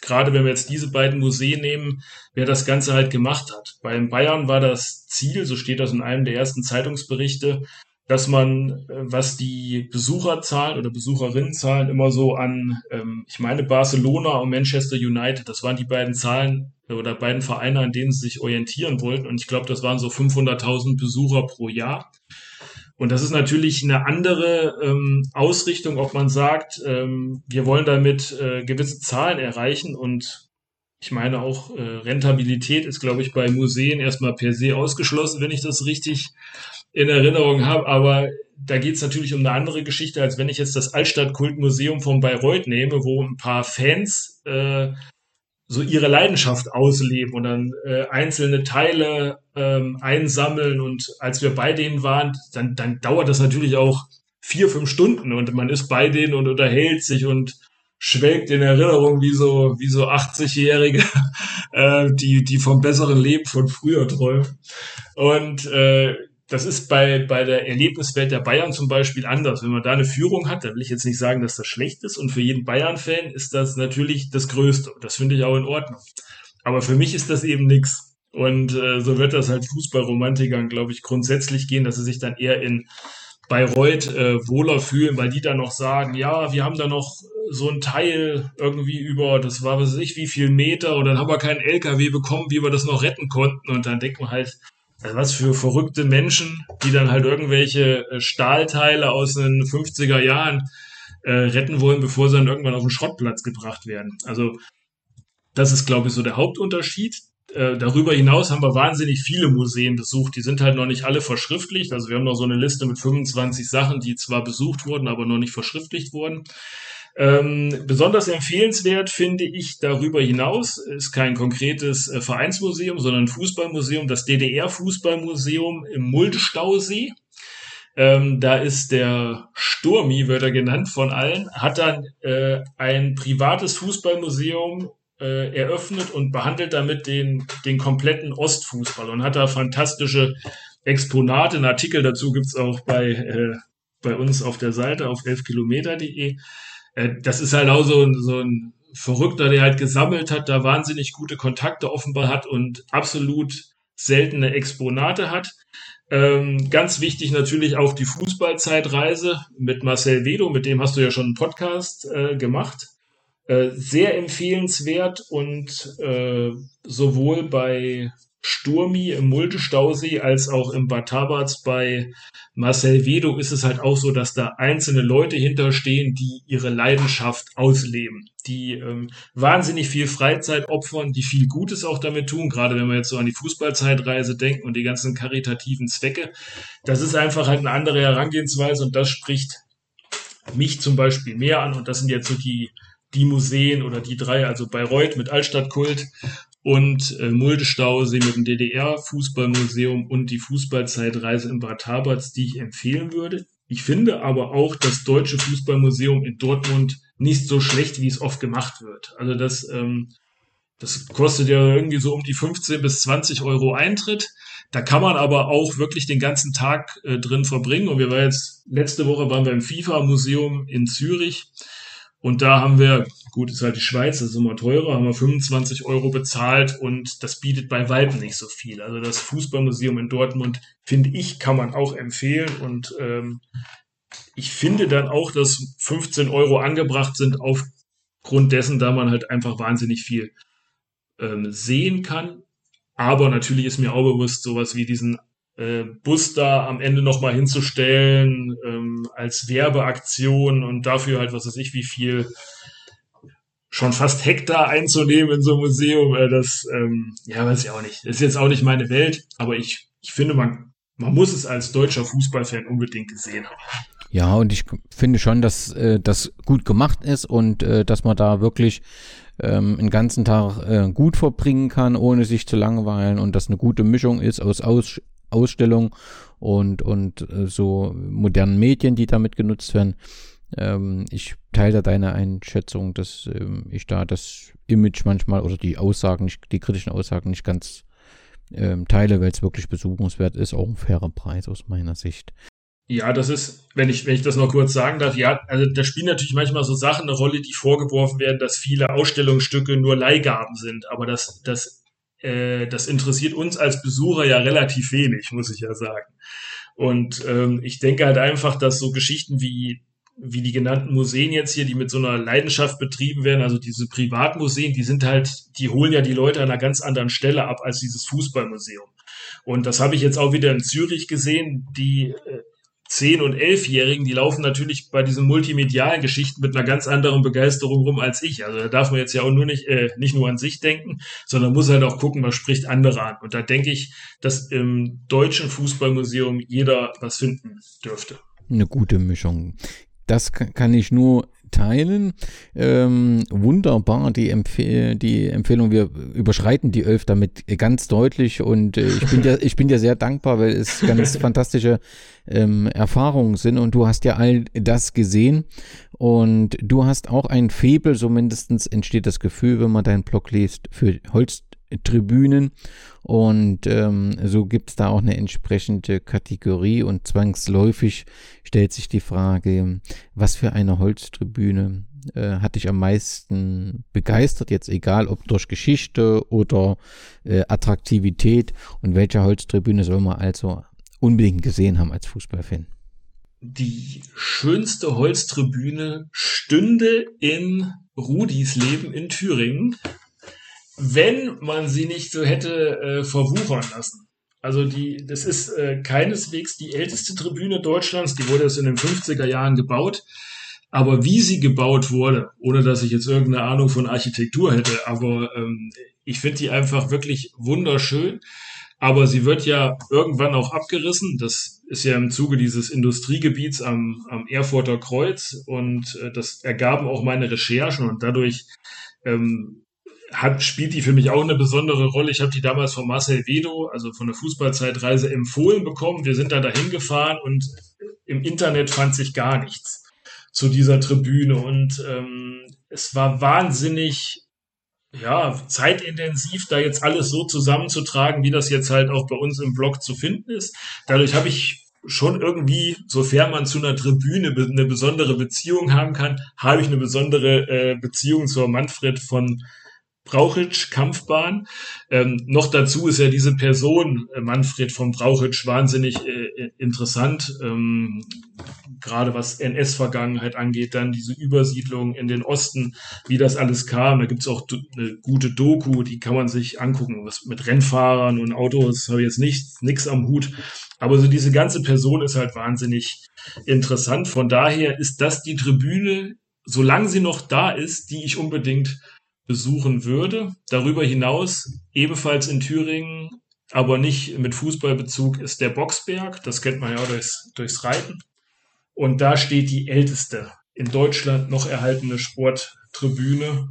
gerade wenn wir jetzt diese beiden Museen nehmen, wer das Ganze halt gemacht hat. Beim Bayern war das Ziel, so steht das in einem der ersten Zeitungsberichte, dass man, äh, was die Besucherzahlen oder Besucherinnenzahlen immer so an, ähm, ich meine Barcelona und Manchester United, das waren die beiden Zahlen oder beiden Vereine, an denen sie sich orientieren wollten. Und ich glaube, das waren so 500.000 Besucher pro Jahr. Und das ist natürlich eine andere ähm, Ausrichtung, ob man sagt, ähm, wir wollen damit äh, gewisse Zahlen erreichen und ich meine auch äh, Rentabilität ist, glaube ich, bei Museen erstmal per se ausgeschlossen, wenn ich das richtig in Erinnerung habe. Aber da geht es natürlich um eine andere Geschichte, als wenn ich jetzt das Altstadtkultmuseum von Bayreuth nehme, wo ein paar Fans äh, so ihre Leidenschaft ausleben und dann äh, einzelne Teile ähm, einsammeln. Und als wir bei denen waren, dann, dann dauert das natürlich auch vier, fünf Stunden und man ist bei denen und unterhält sich und schwelgt in Erinnerung wie so, wie so 80-Jährige, äh, die, die vom besseren Leben von früher träumen. Und äh, das ist bei, bei der Erlebniswelt der Bayern zum Beispiel anders. Wenn man da eine Führung hat, dann will ich jetzt nicht sagen, dass das schlecht ist. Und für jeden Bayern-Fan ist das natürlich das Größte. Das finde ich auch in Ordnung. Aber für mich ist das eben nichts. Und äh, so wird das halt Fußballromantikern, glaube ich, grundsätzlich gehen, dass sie sich dann eher in Bayreuth äh, wohler fühlen, weil die dann noch sagen, ja, wir haben da noch so ein Teil irgendwie über, das war weiß ich, wie viel Meter und dann haben wir keinen LKW bekommen, wie wir das noch retten konnten und dann denkt man halt, also was für verrückte Menschen, die dann halt irgendwelche äh, Stahlteile aus den 50er Jahren äh, retten wollen, bevor sie dann irgendwann auf den Schrottplatz gebracht werden. Also das ist, glaube ich, so der Hauptunterschied. Äh, darüber hinaus haben wir wahnsinnig viele Museen besucht. Die sind halt noch nicht alle verschriftlicht. Also wir haben noch so eine Liste mit 25 Sachen, die zwar besucht wurden, aber noch nicht verschriftlicht wurden. Ähm, besonders empfehlenswert finde ich darüber hinaus, ist kein konkretes äh, Vereinsmuseum, sondern ein Fußballmuseum, das DDR-Fußballmuseum im Muldenstausee. Ähm, da ist der Sturmi, wird er genannt von allen, hat dann äh, ein privates Fußballmuseum äh, eröffnet und behandelt damit den, den kompletten Ostfußball und hat da fantastische Exponate. Ein Artikel dazu gibt's auch bei, äh, bei uns auf der Seite auf 11kilometer.de. Äh, das ist halt auch so ein, so ein Verrückter, der halt gesammelt hat, da wahnsinnig gute Kontakte offenbar hat und absolut seltene Exponate hat. Ähm, ganz wichtig natürlich auch die Fußballzeitreise mit Marcel Wedo, mit dem hast du ja schon einen Podcast äh, gemacht. Äh, sehr empfehlenswert und äh, sowohl bei Sturmi im Multestausee als auch im Bad Tabatz bei Marcel Vedo ist es halt auch so, dass da einzelne Leute hinterstehen, die ihre Leidenschaft ausleben, die ähm, wahnsinnig viel Freizeit opfern, die viel Gutes auch damit tun, gerade wenn wir jetzt so an die Fußballzeitreise denken und die ganzen karitativen Zwecke. Das ist einfach halt eine andere Herangehensweise und das spricht mich zum Beispiel mehr an und das sind jetzt so die die Museen oder die drei, also Bayreuth mit Altstadtkult und äh, Muldestausee mit dem DDR-Fußballmuseum und die Fußballzeitreise in Bad Tabatz, die ich empfehlen würde. Ich finde aber auch das Deutsche Fußballmuseum in Dortmund nicht so schlecht, wie es oft gemacht wird. Also das, ähm, das kostet ja irgendwie so um die 15 bis 20 Euro Eintritt. Da kann man aber auch wirklich den ganzen Tag äh, drin verbringen. Und wir waren jetzt, letzte Woche waren wir im FIFA-Museum in Zürich. Und da haben wir, gut, ist halt die Schweiz, das ist immer teurer, haben wir 25 Euro bezahlt und das bietet bei Weitem nicht so viel. Also das Fußballmuseum in Dortmund, finde ich, kann man auch empfehlen und ähm, ich finde dann auch, dass 15 Euro angebracht sind aufgrund dessen, da man halt einfach wahnsinnig viel ähm, sehen kann. Aber natürlich ist mir auch bewusst, sowas wie diesen äh, Bus da am Ende nochmal hinzustellen ähm, als Werbeaktion und dafür halt, was weiß ich, wie viel schon fast Hektar einzunehmen in so einem Museum, äh, das, ähm, ja, weiß ich auch nicht. Das ist jetzt auch nicht meine Welt, aber ich, ich finde, man, man muss es als deutscher Fußballfan unbedingt gesehen haben. Ja, und ich finde schon, dass äh, das gut gemacht ist und äh, dass man da wirklich ähm, einen ganzen Tag äh, gut verbringen kann, ohne sich zu langweilen und das eine gute Mischung ist aus, aus Ausstellung und, und äh, so modernen Medien, die damit genutzt werden. Ähm, ich teile da deine Einschätzung, dass ähm, ich da das Image manchmal oder die Aussagen, nicht, die kritischen Aussagen nicht ganz ähm, teile, weil es wirklich besuchungswert ist, auch ein fairer Preis aus meiner Sicht. Ja, das ist, wenn ich, wenn ich das noch kurz sagen darf, ja, also da spielen natürlich manchmal so Sachen eine Rolle, die vorgeworfen werden, dass viele Ausstellungsstücke nur Leihgaben sind. Aber das, das äh, das interessiert uns als Besucher ja relativ wenig, muss ich ja sagen. Und ähm, ich denke halt einfach, dass so Geschichten wie wie die genannten Museen jetzt hier, die mit so einer Leidenschaft betrieben werden, also diese Privatmuseen, die sind halt, die holen ja die Leute an einer ganz anderen Stelle ab als dieses Fußballmuseum. Und das habe ich jetzt auch wieder in Zürich gesehen. Die äh, 10- und 11-Jährigen, die laufen natürlich bei diesen multimedialen Geschichten mit einer ganz anderen Begeisterung rum als ich. Also da darf man jetzt ja auch nur nicht, äh, nicht nur an sich denken, sondern muss halt auch gucken, was spricht andere an. Und da denke ich, dass im Deutschen Fußballmuseum jeder was finden dürfte. Eine gute Mischung. Das kann ich nur teilen. Ähm, wunderbar, die, Empfe die Empfehlung. Wir überschreiten die Elf damit ganz deutlich und äh, ich, bin dir, ich bin dir sehr dankbar, weil es ganz fantastische ähm, Erfahrungen sind und du hast ja all das gesehen und du hast auch ein Febel, so mindestens entsteht das Gefühl, wenn man deinen Blog liest, für Holz Tribünen. Und ähm, so gibt es da auch eine entsprechende Kategorie. Und zwangsläufig stellt sich die Frage, was für eine Holztribüne äh, hat dich am meisten begeistert, jetzt egal ob durch Geschichte oder äh, Attraktivität. Und welche Holztribüne soll man also unbedingt gesehen haben als Fußballfan? Die schönste Holztribüne stünde in Rudis Leben in Thüringen wenn man sie nicht so hätte äh, verwuchern lassen. Also die, das ist äh, keineswegs die älteste Tribüne Deutschlands, die wurde erst in den 50er Jahren gebaut. Aber wie sie gebaut wurde, ohne dass ich jetzt irgendeine Ahnung von Architektur hätte, aber ähm, ich finde die einfach wirklich wunderschön. Aber sie wird ja irgendwann auch abgerissen. Das ist ja im Zuge dieses Industriegebiets am, am Erfurter Kreuz und äh, das ergaben auch meine Recherchen und dadurch ähm, hat, spielt die für mich auch eine besondere Rolle. Ich habe die damals von Marcel Vedo, also von der Fußballzeitreise, empfohlen bekommen. Wir sind da dahin gefahren und im Internet fand sich gar nichts zu dieser Tribüne. Und ähm, es war wahnsinnig ja, zeitintensiv, da jetzt alles so zusammenzutragen, wie das jetzt halt auch bei uns im Blog zu finden ist. Dadurch habe ich schon irgendwie, sofern man zu einer Tribüne eine besondere Beziehung haben kann, habe ich eine besondere äh, Beziehung zur Manfred von Brauchitsch Kampfbahn. Ähm, noch dazu ist ja diese Person, äh, Manfred von Brauchitsch, wahnsinnig äh, äh interessant. Ähm, gerade was NS-Vergangenheit angeht, dann diese Übersiedlung in den Osten, wie das alles kam. Da gibt's auch eine gute Doku, die kann man sich angucken. Was mit Rennfahrern und Autos habe ich jetzt nicht nix am Hut. Aber so diese ganze Person ist halt wahnsinnig interessant. Von daher ist das die Tribüne, solange sie noch da ist, die ich unbedingt besuchen würde. Darüber hinaus ebenfalls in Thüringen, aber nicht mit Fußballbezug, ist der Boxberg. Das kennt man ja durchs, durchs Reiten. Und da steht die älteste in Deutschland noch erhaltene Sporttribüne.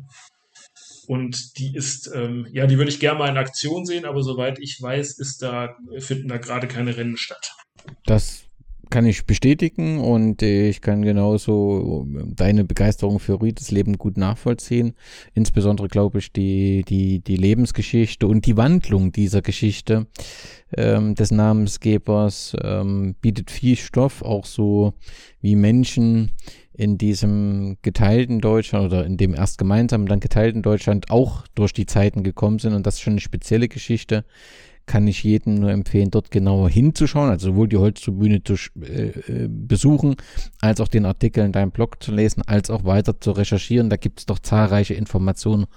Und die ist, ähm, ja, die würde ich gerne mal in Aktion sehen, aber soweit ich weiß, ist da, finden da gerade keine Rennen statt. Das kann ich bestätigen und ich kann genauso deine Begeisterung für Rüdes Leben gut nachvollziehen. Insbesondere glaube ich die, die, die Lebensgeschichte und die Wandlung dieser Geschichte ähm, des Namensgebers ähm, bietet viel Stoff, auch so wie Menschen in diesem geteilten Deutschland oder in dem erst gemeinsamen, dann geteilten Deutschland auch durch die Zeiten gekommen sind und das ist schon eine spezielle Geschichte kann ich jedem nur empfehlen, dort genauer hinzuschauen, also sowohl die Holztribüne zu äh, äh, besuchen, als auch den Artikel in deinem Blog zu lesen, als auch weiter zu recherchieren. Da gibt es doch zahlreiche Informationen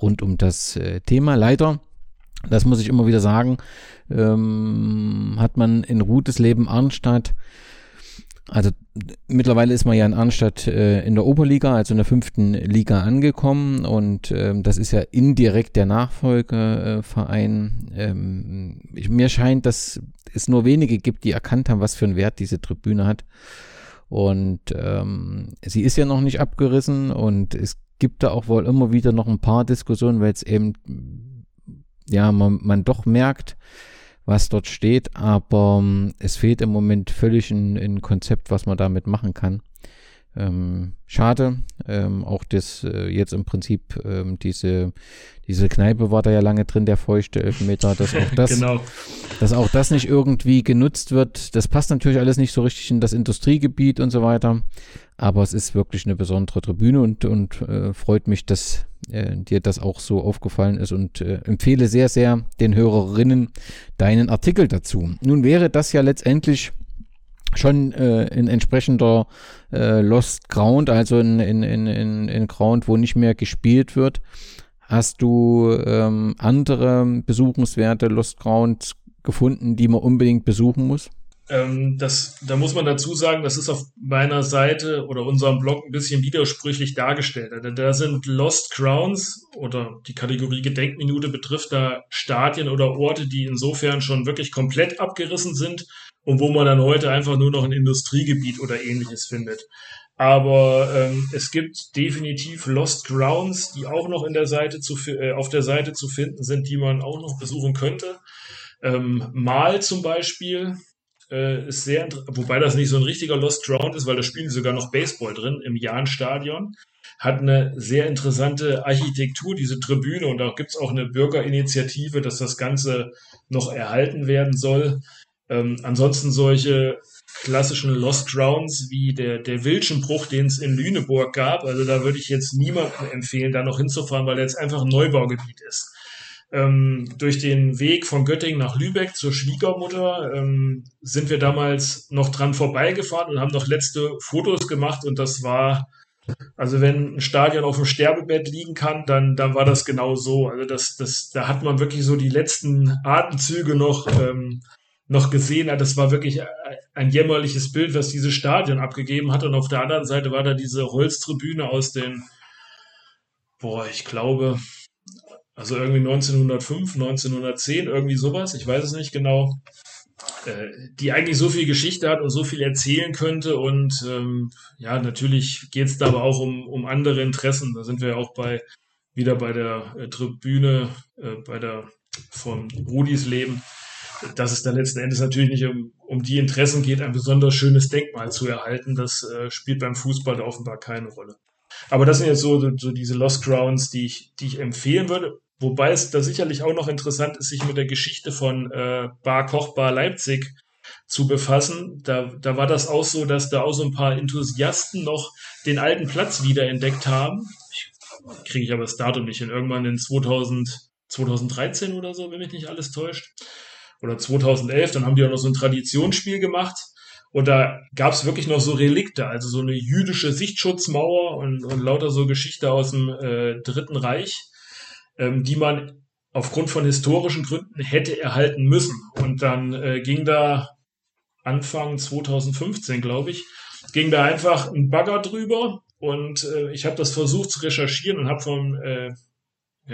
rund um das äh, Thema. Leider, das muss ich immer wieder sagen, ähm, hat man in Rutes Leben Arnstadt also mittlerweile ist man ja in Arnstadt äh, in der Oberliga, also in der fünften Liga angekommen und ähm, das ist ja indirekt der Nachfolgeverein. Ähm, ich, mir scheint, dass es nur wenige gibt, die erkannt haben, was für einen Wert diese Tribüne hat. Und ähm, sie ist ja noch nicht abgerissen und es gibt da auch wohl immer wieder noch ein paar Diskussionen, weil es eben ja man, man doch merkt, was dort steht, aber ähm, es fehlt im Moment völlig ein, ein, Konzept, was man damit machen kann. Ähm, schade, ähm, auch das äh, jetzt im Prinzip ähm, diese, diese Kneipe war da ja lange drin, der feuchte Elfmeter, dass auch das, genau. dass auch das nicht irgendwie genutzt wird. Das passt natürlich alles nicht so richtig in das Industriegebiet und so weiter, aber es ist wirklich eine besondere Tribüne und, und äh, freut mich, dass äh, dir das auch so aufgefallen ist und äh, empfehle sehr, sehr den Hörerinnen deinen Artikel dazu. Nun wäre das ja letztendlich schon äh, in entsprechender äh, Lost Ground, also in, in, in, in, in Ground, wo nicht mehr gespielt wird. Hast du ähm, andere Besuchenswerte Lost Ground gefunden, die man unbedingt besuchen muss? Ähm, das, da muss man dazu sagen, das ist auf meiner Seite oder unserem Blog ein bisschen widersprüchlich dargestellt. Da, da sind Lost Crowns oder die Kategorie Gedenkminute betrifft da Stadien oder Orte, die insofern schon wirklich komplett abgerissen sind und wo man dann heute einfach nur noch ein Industriegebiet oder ähnliches findet. Aber ähm, es gibt definitiv Lost Grounds, die auch noch in der Seite zu, äh, auf der Seite zu finden sind, die man auch noch besuchen könnte. Ähm, Mal zum Beispiel äh, ist sehr, wobei das nicht so ein richtiger Lost Ground ist, weil da spielen sogar noch Baseball drin im Jahn-Stadion. hat eine sehr interessante Architektur, diese Tribüne. Und da gibt es auch eine Bürgerinitiative, dass das Ganze noch erhalten werden soll. Ähm, ansonsten solche klassischen Lost Grounds wie der, der Wilschenbruch, den es in Lüneburg gab. Also da würde ich jetzt niemandem empfehlen, da noch hinzufahren, weil er jetzt einfach ein Neubaugebiet ist. Ähm, durch den Weg von Göttingen nach Lübeck zur Schwiegermutter ähm, sind wir damals noch dran vorbeigefahren und haben noch letzte Fotos gemacht und das war, also wenn ein Stadion auf dem Sterbebett liegen kann, dann, dann war das genau so. Also das, das, da hat man wirklich so die letzten Atemzüge noch ähm, noch gesehen hat. Das war wirklich ein jämmerliches Bild, was dieses Stadion abgegeben hat. Und auf der anderen Seite war da diese Holztribüne aus den, boah, ich glaube, also irgendwie 1905, 1910, irgendwie sowas, ich weiß es nicht genau, äh, die eigentlich so viel Geschichte hat und so viel erzählen könnte. Und ähm, ja, natürlich geht es da aber auch um, um andere Interessen. Da sind wir auch bei wieder bei der äh, Tribüne, äh, bei der von Rudis Leben dass es da letzten Endes natürlich nicht um, um die Interessen geht, ein besonders schönes Denkmal zu erhalten. Das äh, spielt beim Fußball offenbar keine Rolle. Aber das sind jetzt so, so diese Lost Grounds, die ich, die ich empfehlen würde. Wobei es da sicherlich auch noch interessant ist, sich mit der Geschichte von äh, Bar Koch Bar Leipzig zu befassen. Da, da war das auch so, dass da auch so ein paar Enthusiasten noch den alten Platz wiederentdeckt haben. Kriege ich aber das Datum nicht hin. Irgendwann in 2000, 2013 oder so, wenn mich nicht alles täuscht oder 2011, dann haben die auch noch so ein Traditionsspiel gemacht. Und da gab es wirklich noch so Relikte, also so eine jüdische Sichtschutzmauer und, und lauter so Geschichte aus dem äh, Dritten Reich, ähm, die man aufgrund von historischen Gründen hätte erhalten müssen. Und dann äh, ging da Anfang 2015, glaube ich, ging da einfach ein Bagger drüber und äh, ich habe das versucht zu recherchieren und habe von äh,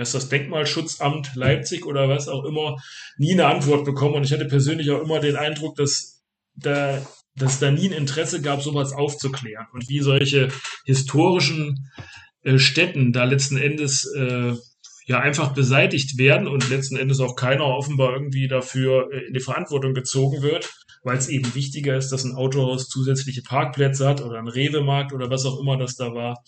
ist das Denkmalschutzamt Leipzig oder was auch immer, nie eine Antwort bekommen. Und ich hatte persönlich auch immer den Eindruck, dass da, dass da nie ein Interesse gab, sowas aufzuklären. Und wie solche historischen äh, Städten da letzten Endes äh, ja einfach beseitigt werden und letzten Endes auch keiner offenbar irgendwie dafür äh, in die Verantwortung gezogen wird, weil es eben wichtiger ist, dass ein Autohaus zusätzliche Parkplätze hat oder ein Rewe-Markt oder was auch immer das da war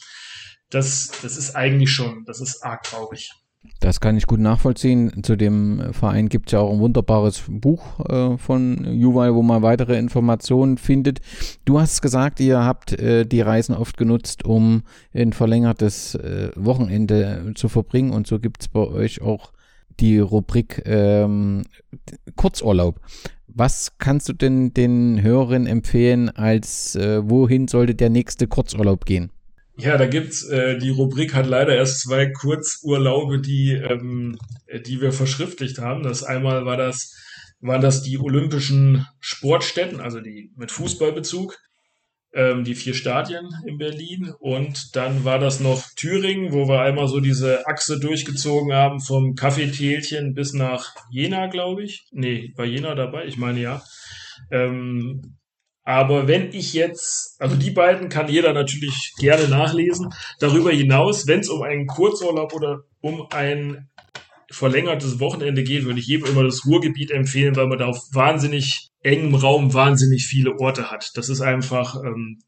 das, das ist eigentlich schon, das ist arg traurig. Das kann ich gut nachvollziehen. Zu dem Verein gibt es ja auch ein wunderbares Buch äh, von Juwal, wo man weitere Informationen findet. Du hast gesagt, ihr habt äh, die Reisen oft genutzt, um ein verlängertes äh, Wochenende zu verbringen. Und so gibt es bei euch auch die Rubrik ähm, Kurzurlaub. Was kannst du denn den Hörern empfehlen, als äh, wohin sollte der nächste Kurzurlaub gehen? Ja, da gibt's äh, die Rubrik hat leider erst zwei Kurzurlaube, die ähm, die wir verschriftlicht haben. Das einmal war das waren das die olympischen Sportstätten, also die mit Fußballbezug, ähm, die vier Stadien in Berlin und dann war das noch Thüringen, wo wir einmal so diese Achse durchgezogen haben vom Kaffeetälchen bis nach Jena, glaube ich. Nee, war Jena dabei? Ich meine ja. Ähm, aber wenn ich jetzt, also die beiden kann jeder natürlich gerne nachlesen. Darüber hinaus, wenn es um einen Kurzurlaub oder um ein verlängertes Wochenende geht, würde ich jedem immer das Ruhrgebiet empfehlen, weil man da auf wahnsinnig engem Raum wahnsinnig viele Orte hat. Das ist einfach, ähm,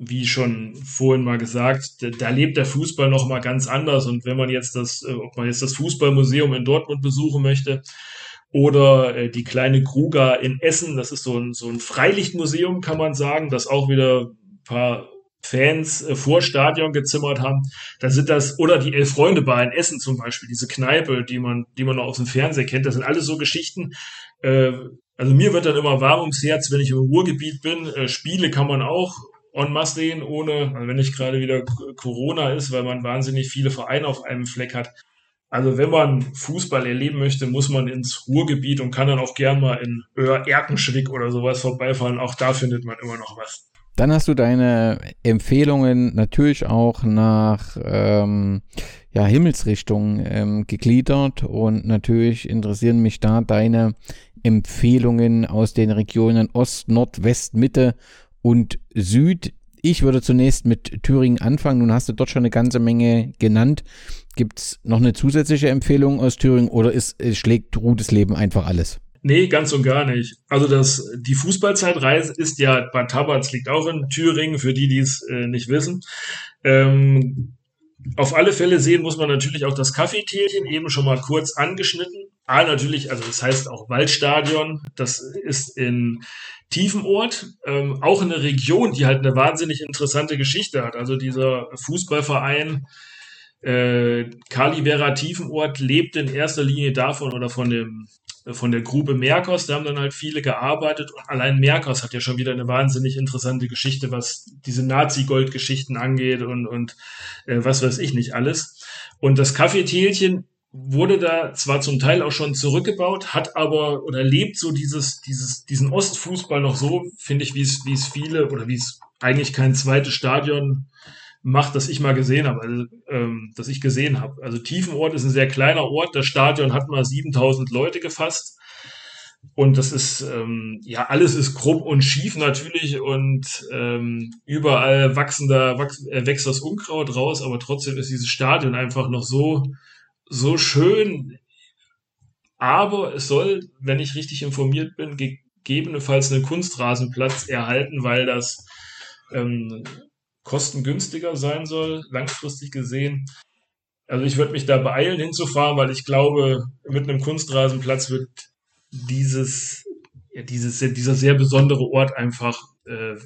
wie schon vorhin mal gesagt, da, da lebt der Fußball noch mal ganz anders. Und wenn man jetzt das, äh, ob man jetzt das Fußballmuseum in Dortmund besuchen möchte, oder äh, die kleine Kruga in Essen, das ist so ein, so ein Freilichtmuseum, kann man sagen, das auch wieder ein paar Fans äh, vor Stadion gezimmert haben. Da sind das, oder die Elf-Freunde-Bar in Essen zum Beispiel, diese Kneipe, die man, die man noch aus dem Fernsehen kennt. Das sind alles so Geschichten. Äh, also mir wird dann immer warm ums Herz, wenn ich im Ruhrgebiet bin. Äh, Spiele kann man auch en masse sehen, ohne, also wenn nicht gerade wieder Corona ist, weil man wahnsinnig viele Vereine auf einem Fleck hat. Also wenn man Fußball erleben möchte, muss man ins Ruhrgebiet und kann dann auch gern mal in Öhr-Erkenschwick oder sowas vorbeifahren. Auch da findet man immer noch was. Dann hast du deine Empfehlungen natürlich auch nach ähm, ja, Himmelsrichtungen ähm, gegliedert und natürlich interessieren mich da deine Empfehlungen aus den Regionen Ost, Nord, West, Mitte und Süd. Ich würde zunächst mit Thüringen anfangen. Nun hast du dort schon eine ganze Menge genannt. Gibt es noch eine zusätzliche Empfehlung aus Thüringen oder ist, schlägt Rutes Leben einfach alles? Nee, ganz und gar nicht. Also das, die Fußballzeitreise ist ja, Bad Tabatz liegt auch in Thüringen, für die, die es äh, nicht wissen. Ähm, auf alle Fälle sehen muss man natürlich auch das Kaffeetierchen, eben schon mal kurz angeschnitten. Ah, natürlich, also das heißt auch Waldstadion, das ist in Tiefenort, ähm, auch eine Region, die halt eine wahnsinnig interessante Geschichte hat. Also dieser Fußballverein äh, Kalivera Tiefenort lebt in erster Linie davon oder von dem von der Grube Merkos, da haben dann halt viele gearbeitet und allein Merkos hat ja schon wieder eine wahnsinnig interessante Geschichte, was diese Nazi-Gold-Geschichten angeht und, und äh, was weiß ich nicht alles. Und das Kaffeetälchen wurde da zwar zum Teil auch schon zurückgebaut, hat aber oder lebt so dieses, dieses, diesen Ostfußball noch so, finde ich, wie es, wie es viele oder wie es eigentlich kein zweites Stadion macht, das ich mal gesehen habe, also, ähm, das ich gesehen habe. Also Tiefenort ist ein sehr kleiner Ort. Das Stadion hat mal 7000 Leute gefasst. Und das ist, ähm, ja, alles ist krumm und schief natürlich und ähm, überall wachsender, wachs, äh, wächst das Unkraut raus, aber trotzdem ist dieses Stadion einfach noch so, so schön. Aber es soll, wenn ich richtig informiert bin, gegebenenfalls einen Kunstrasenplatz erhalten, weil das ähm, kostengünstiger sein soll, langfristig gesehen. Also ich würde mich da beeilen hinzufahren, weil ich glaube, mit einem Kunstrasenplatz wird dieses, ja, dieses, dieser sehr besondere Ort einfach äh,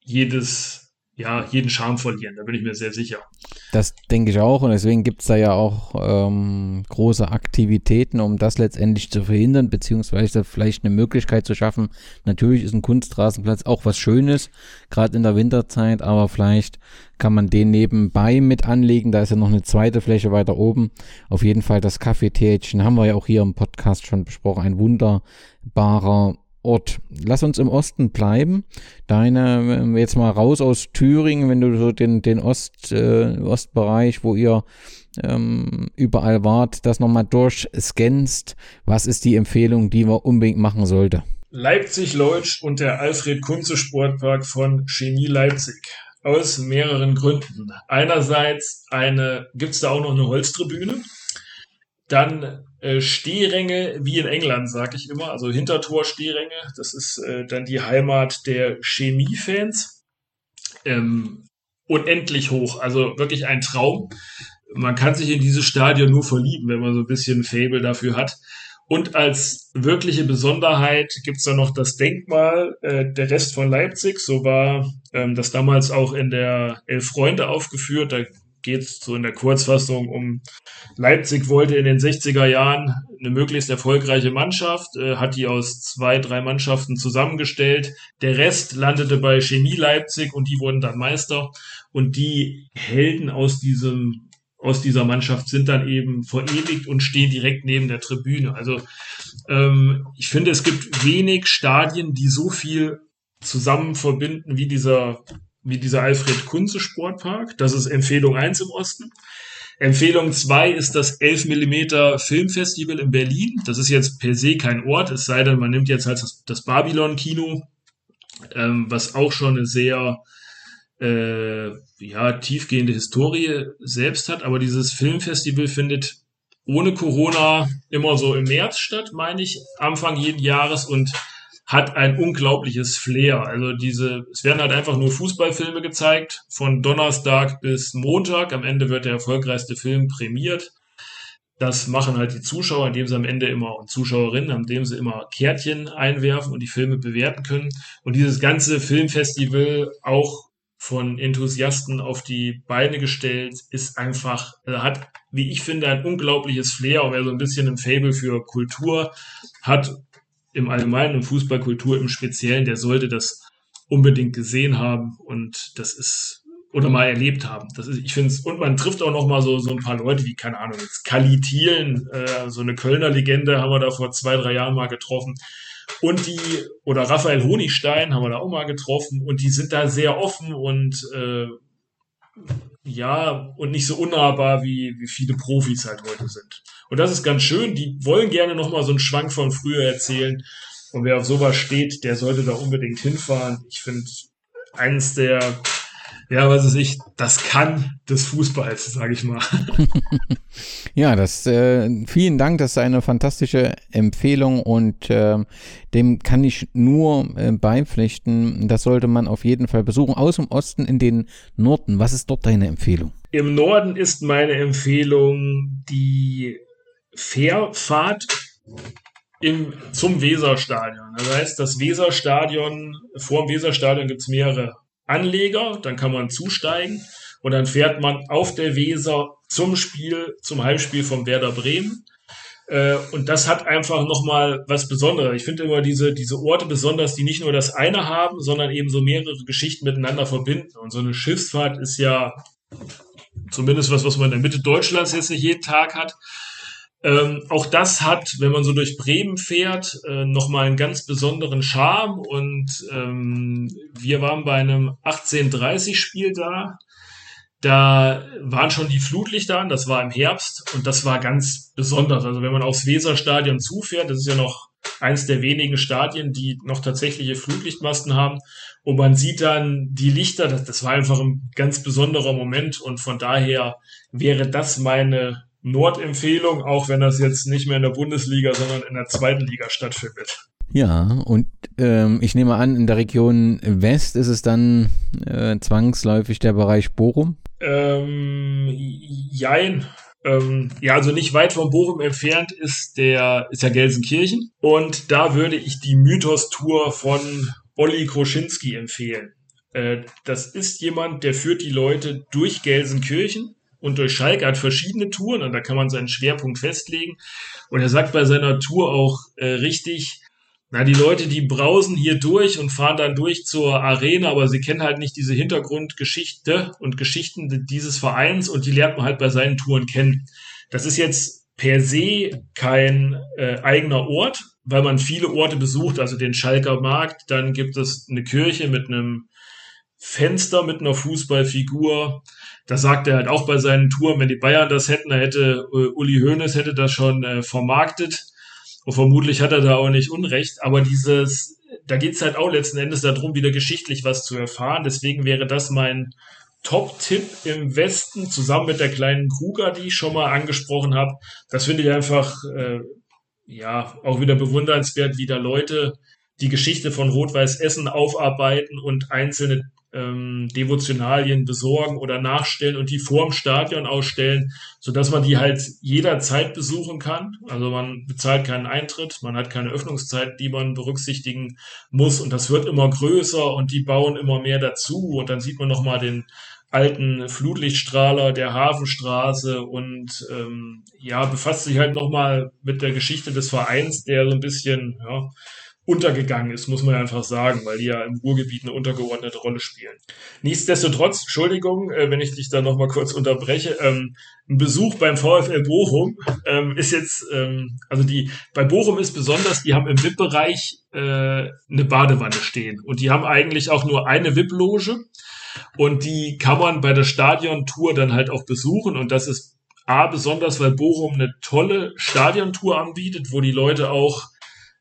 jedes ja, jeden Charme verlieren. Da bin ich mir sehr sicher. Das denke ich auch und deswegen gibt es da ja auch ähm, große Aktivitäten, um das letztendlich zu verhindern, beziehungsweise vielleicht eine Möglichkeit zu schaffen. Natürlich ist ein Kunstrasenplatz auch was Schönes, gerade in der Winterzeit, aber vielleicht kann man den nebenbei mit anlegen. Da ist ja noch eine zweite Fläche weiter oben. Auf jeden Fall das Kaffeetärchen haben wir ja auch hier im Podcast schon besprochen. Ein wunderbarer Ort. Lass uns im Osten bleiben. Deine, jetzt mal raus aus Thüringen, wenn du so den, den Ost, äh, Ostbereich, wo ihr ähm, überall wart, das nochmal durchscannst. Was ist die Empfehlung, die man unbedingt machen sollte? Leipzig-Leutsch und der Alfred-Kunze-Sportpark von Chemie Leipzig. Aus mehreren Gründen. Einerseits eine, gibt's da auch noch eine Holztribüne. Dann äh, Stehränge wie in England, sag ich immer, also Hintertor-Stehränge. Das ist äh, dann die Heimat der Chemie-Fans. Ähm, unendlich hoch, also wirklich ein Traum. Man kann sich in dieses Stadion nur verlieben, wenn man so ein bisschen Fable dafür hat. Und als wirkliche Besonderheit gibt's da noch das Denkmal äh, der Rest von Leipzig. So war ähm, das damals auch in der Elf Freunde aufgeführt. Da geht es so in der Kurzfassung um Leipzig wollte in den 60er Jahren eine möglichst erfolgreiche Mannschaft, äh, hat die aus zwei, drei Mannschaften zusammengestellt. Der Rest landete bei Chemie Leipzig und die wurden dann Meister. Und die Helden aus diesem aus dieser Mannschaft sind dann eben verewigt und stehen direkt neben der Tribüne. Also ähm, ich finde, es gibt wenig Stadien, die so viel zusammen verbinden wie dieser wie dieser Alfred Kunze Sportpark. Das ist Empfehlung 1 im Osten. Empfehlung 2 ist das 11 mm Filmfestival in Berlin. Das ist jetzt per se kein Ort, es sei denn, man nimmt jetzt halt das, das Babylon-Kino, ähm, was auch schon eine sehr äh, ja, tiefgehende Historie selbst hat. Aber dieses Filmfestival findet ohne Corona immer so im März statt, meine ich, Anfang jeden Jahres und hat ein unglaubliches Flair. Also diese, es werden halt einfach nur Fußballfilme gezeigt, von Donnerstag bis Montag. Am Ende wird der erfolgreichste Film prämiert. Das machen halt die Zuschauer, indem sie am Ende immer und Zuschauerinnen, indem sie immer Kärtchen einwerfen und die Filme bewerten können. Und dieses ganze Filmfestival auch von Enthusiasten auf die Beine gestellt, ist einfach, also hat, wie ich finde, ein unglaubliches Flair. Und wer so ein bisschen ein Fable für Kultur hat im Allgemeinen und Fußballkultur im Speziellen, der sollte das unbedingt gesehen haben und das ist oder mal erlebt haben. Das ist, ich finde es, und man trifft auch noch mal so, so ein paar Leute wie, keine Ahnung, jetzt Kali Thielen, äh, so eine Kölner Legende haben wir da vor zwei, drei Jahren mal getroffen. Und die, oder Raphael Honigstein haben wir da auch mal getroffen und die sind da sehr offen und äh, ja, und nicht so unnahbar, wie, wie viele Profis halt heute sind. Und das ist ganz schön. Die wollen gerne nochmal so einen Schwank von früher erzählen. Und wer auf sowas steht, der sollte da unbedingt hinfahren. Ich finde, eines der ja, was weiß ich, das kann des Fußballs, sage ich mal. ja, das äh, vielen Dank, das ist eine fantastische Empfehlung und äh, dem kann ich nur äh, beipflichten. Das sollte man auf jeden Fall besuchen. Aus dem Osten in den Norden. Was ist dort deine Empfehlung? Im Norden ist meine Empfehlung die Fährfahrt im, zum Weserstadion. Das heißt, das Weserstadion, vor dem Weserstadion gibt es mehrere Anleger, dann kann man zusteigen und dann fährt man auf der Weser zum Spiel, zum Heimspiel vom Werder Bremen. Äh, und das hat einfach nochmal was Besonderes. Ich finde immer diese, diese Orte besonders, die nicht nur das eine haben, sondern eben so mehrere Geschichten miteinander verbinden. Und so eine Schiffsfahrt ist ja zumindest was, was man in der Mitte Deutschlands jetzt nicht jeden Tag hat. Ähm, auch das hat, wenn man so durch Bremen fährt, äh, nochmal einen ganz besonderen Charme. Und ähm, wir waren bei einem 1830-Spiel da. Da waren schon die Flutlichter an, das war im Herbst und das war ganz besonders. Also wenn man aufs Weserstadion zufährt, das ist ja noch eins der wenigen Stadien, die noch tatsächliche Flutlichtmasten haben. Und man sieht dann die Lichter, das, das war einfach ein ganz besonderer Moment. Und von daher wäre das meine Nordempfehlung, auch wenn das jetzt nicht mehr in der Bundesliga, sondern in der zweiten Liga stattfindet. Ja, und ähm, ich nehme an, in der Region West ist es dann äh, zwangsläufig der Bereich Bochum? Ähm, jein. Ähm, ja, also nicht weit von Bochum entfernt ist der ist ja Gelsenkirchen und da würde ich die Mythos-Tour von Olli Kroschinski empfehlen. Äh, das ist jemand, der führt die Leute durch Gelsenkirchen und durch Schalke hat verschiedene Touren und da kann man seinen Schwerpunkt festlegen. Und er sagt bei seiner Tour auch äh, richtig, na, die Leute, die brausen hier durch und fahren dann durch zur Arena, aber sie kennen halt nicht diese Hintergrundgeschichte und Geschichten dieses Vereins und die lernt man halt bei seinen Touren kennen. Das ist jetzt per se kein äh, eigener Ort, weil man viele Orte besucht, also den Schalker Markt, dann gibt es eine Kirche mit einem Fenster mit einer Fußballfigur. Da sagt er halt auch bei seinen Touren, wenn die Bayern das hätten, da hätte äh, Uli Hoeneß hätte das schon äh, vermarktet. Und vermutlich hat er da auch nicht Unrecht. Aber dieses, da geht's halt auch letzten Endes darum, wieder geschichtlich was zu erfahren. Deswegen wäre das mein Top-Tipp im Westen, zusammen mit der kleinen Kruger, die ich schon mal angesprochen habe. Das finde ich einfach, äh, ja, auch wieder bewundernswert, wie da Leute die Geschichte von Rot-Weiß Essen aufarbeiten und einzelne ähm, Devotionalien besorgen oder nachstellen und die vorm Stadion ausstellen, so dass man die halt jederzeit besuchen kann. Also man bezahlt keinen Eintritt, man hat keine Öffnungszeit, die man berücksichtigen muss und das wird immer größer und die bauen immer mehr dazu und dann sieht man noch mal den alten Flutlichtstrahler der Hafenstraße und ähm, ja befasst sich halt noch mal mit der Geschichte des Vereins, der so ein bisschen ja untergegangen ist, muss man einfach sagen, weil die ja im Ruhrgebiet eine untergeordnete Rolle spielen. Nichtsdestotrotz, Entschuldigung, äh, wenn ich dich da nochmal kurz unterbreche, ähm, ein Besuch beim VfL Bochum ähm, ist jetzt, ähm, also die, bei Bochum ist besonders, die haben im VIP-Bereich äh, eine Badewanne stehen. Und die haben eigentlich auch nur eine VIP-Loge und die kann man bei der Stadiontour dann halt auch besuchen. Und das ist A, besonders, weil Bochum eine tolle Stadiontour anbietet, wo die Leute auch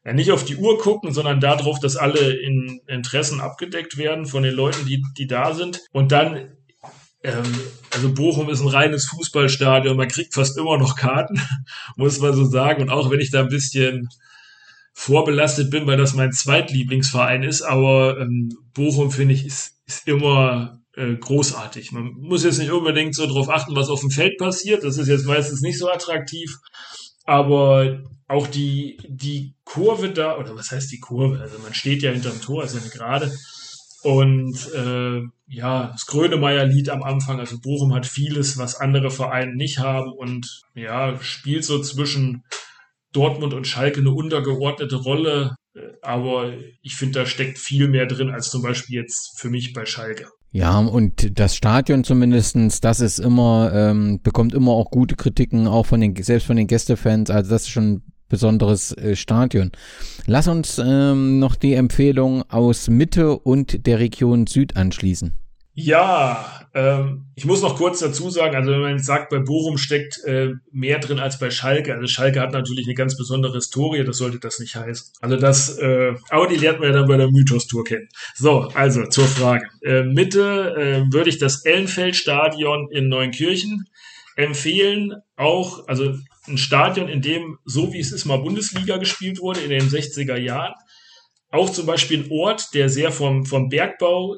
ja, nicht auf die Uhr gucken, sondern darauf, dass alle in Interessen abgedeckt werden von den Leuten, die, die da sind. Und dann, ähm, also Bochum ist ein reines Fußballstadion, man kriegt fast immer noch Karten, muss man so sagen. Und auch wenn ich da ein bisschen vorbelastet bin, weil das mein Zweitlieblingsverein ist, aber ähm, Bochum, finde ich, ist, ist immer äh, großartig. Man muss jetzt nicht unbedingt so darauf achten, was auf dem Feld passiert. Das ist jetzt meistens nicht so attraktiv. Aber auch die, die Kurve da, oder was heißt die Kurve? Also man steht ja hinterm Tor, ist ja eine Gerade. Und äh, ja, das Grönemeyer-Lied am Anfang, also Bochum hat vieles, was andere Vereine nicht haben und ja, spielt so zwischen Dortmund und Schalke eine untergeordnete Rolle. Aber ich finde, da steckt viel mehr drin als zum Beispiel jetzt für mich bei Schalke. Ja, und das Stadion zumindestens, das ist immer, ähm, bekommt immer auch gute Kritiken, auch von den, selbst von den Gästefans. Also das ist schon ein besonderes äh, Stadion. Lass uns ähm, noch die Empfehlung aus Mitte und der Region Süd anschließen. Ja, ähm, ich muss noch kurz dazu sagen, also wenn man jetzt sagt, bei Bochum steckt äh, mehr drin als bei Schalke. Also Schalke hat natürlich eine ganz besondere Historie, das sollte das nicht heißen. Also das, äh, aber die lernt man ja dann bei der Mythos-Tour kennen. So, also zur Frage. Äh, Mitte äh, würde ich das Ellenfeldstadion in Neunkirchen empfehlen. Auch, also ein Stadion, in dem, so wie es ist, mal Bundesliga gespielt wurde in den 60er Jahren. Auch zum Beispiel ein Ort, der sehr vom, vom Bergbau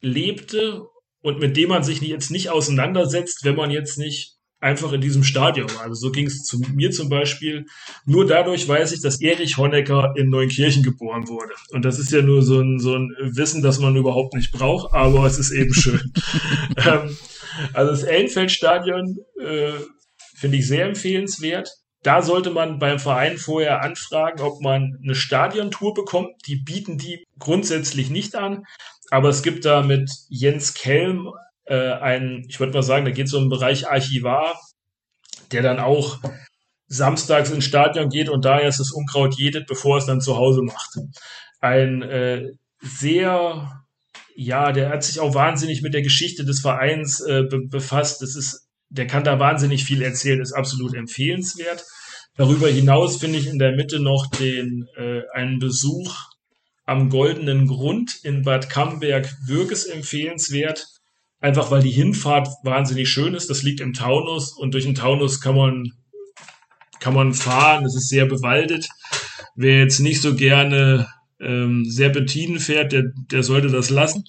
lebte und mit dem man sich jetzt nicht auseinandersetzt, wenn man jetzt nicht einfach in diesem Stadion war. Also so ging es zu mir zum Beispiel. Nur dadurch weiß ich, dass Erich Honecker in Neunkirchen geboren wurde. Und das ist ja nur so ein, so ein Wissen, das man überhaupt nicht braucht, aber es ist eben schön. ähm, also das Ellenfeldstadion äh, finde ich sehr empfehlenswert. Da sollte man beim Verein vorher anfragen, ob man eine Stadiontour bekommt. Die bieten die grundsätzlich nicht an. Aber es gibt da mit Jens Kelm äh, ein, ich würde mal sagen, da geht es um den Bereich Archivar, der dann auch samstags ins Stadion geht und da erst das Unkraut jedet, bevor es dann zu Hause macht. Ein äh, sehr, ja, der hat sich auch wahnsinnig mit der Geschichte des Vereins äh, be befasst. Das ist, der kann da wahnsinnig viel erzählen, ist absolut empfehlenswert. Darüber hinaus finde ich in der Mitte noch den äh, einen Besuch am Goldenen Grund in Bad Camberg-Würges empfehlenswert. Einfach weil die Hinfahrt wahnsinnig schön ist. Das liegt im Taunus und durch den Taunus kann man, kann man fahren. Es ist sehr bewaldet. Wer jetzt nicht so gerne ähm, Serpentinen fährt, der, der sollte das lassen.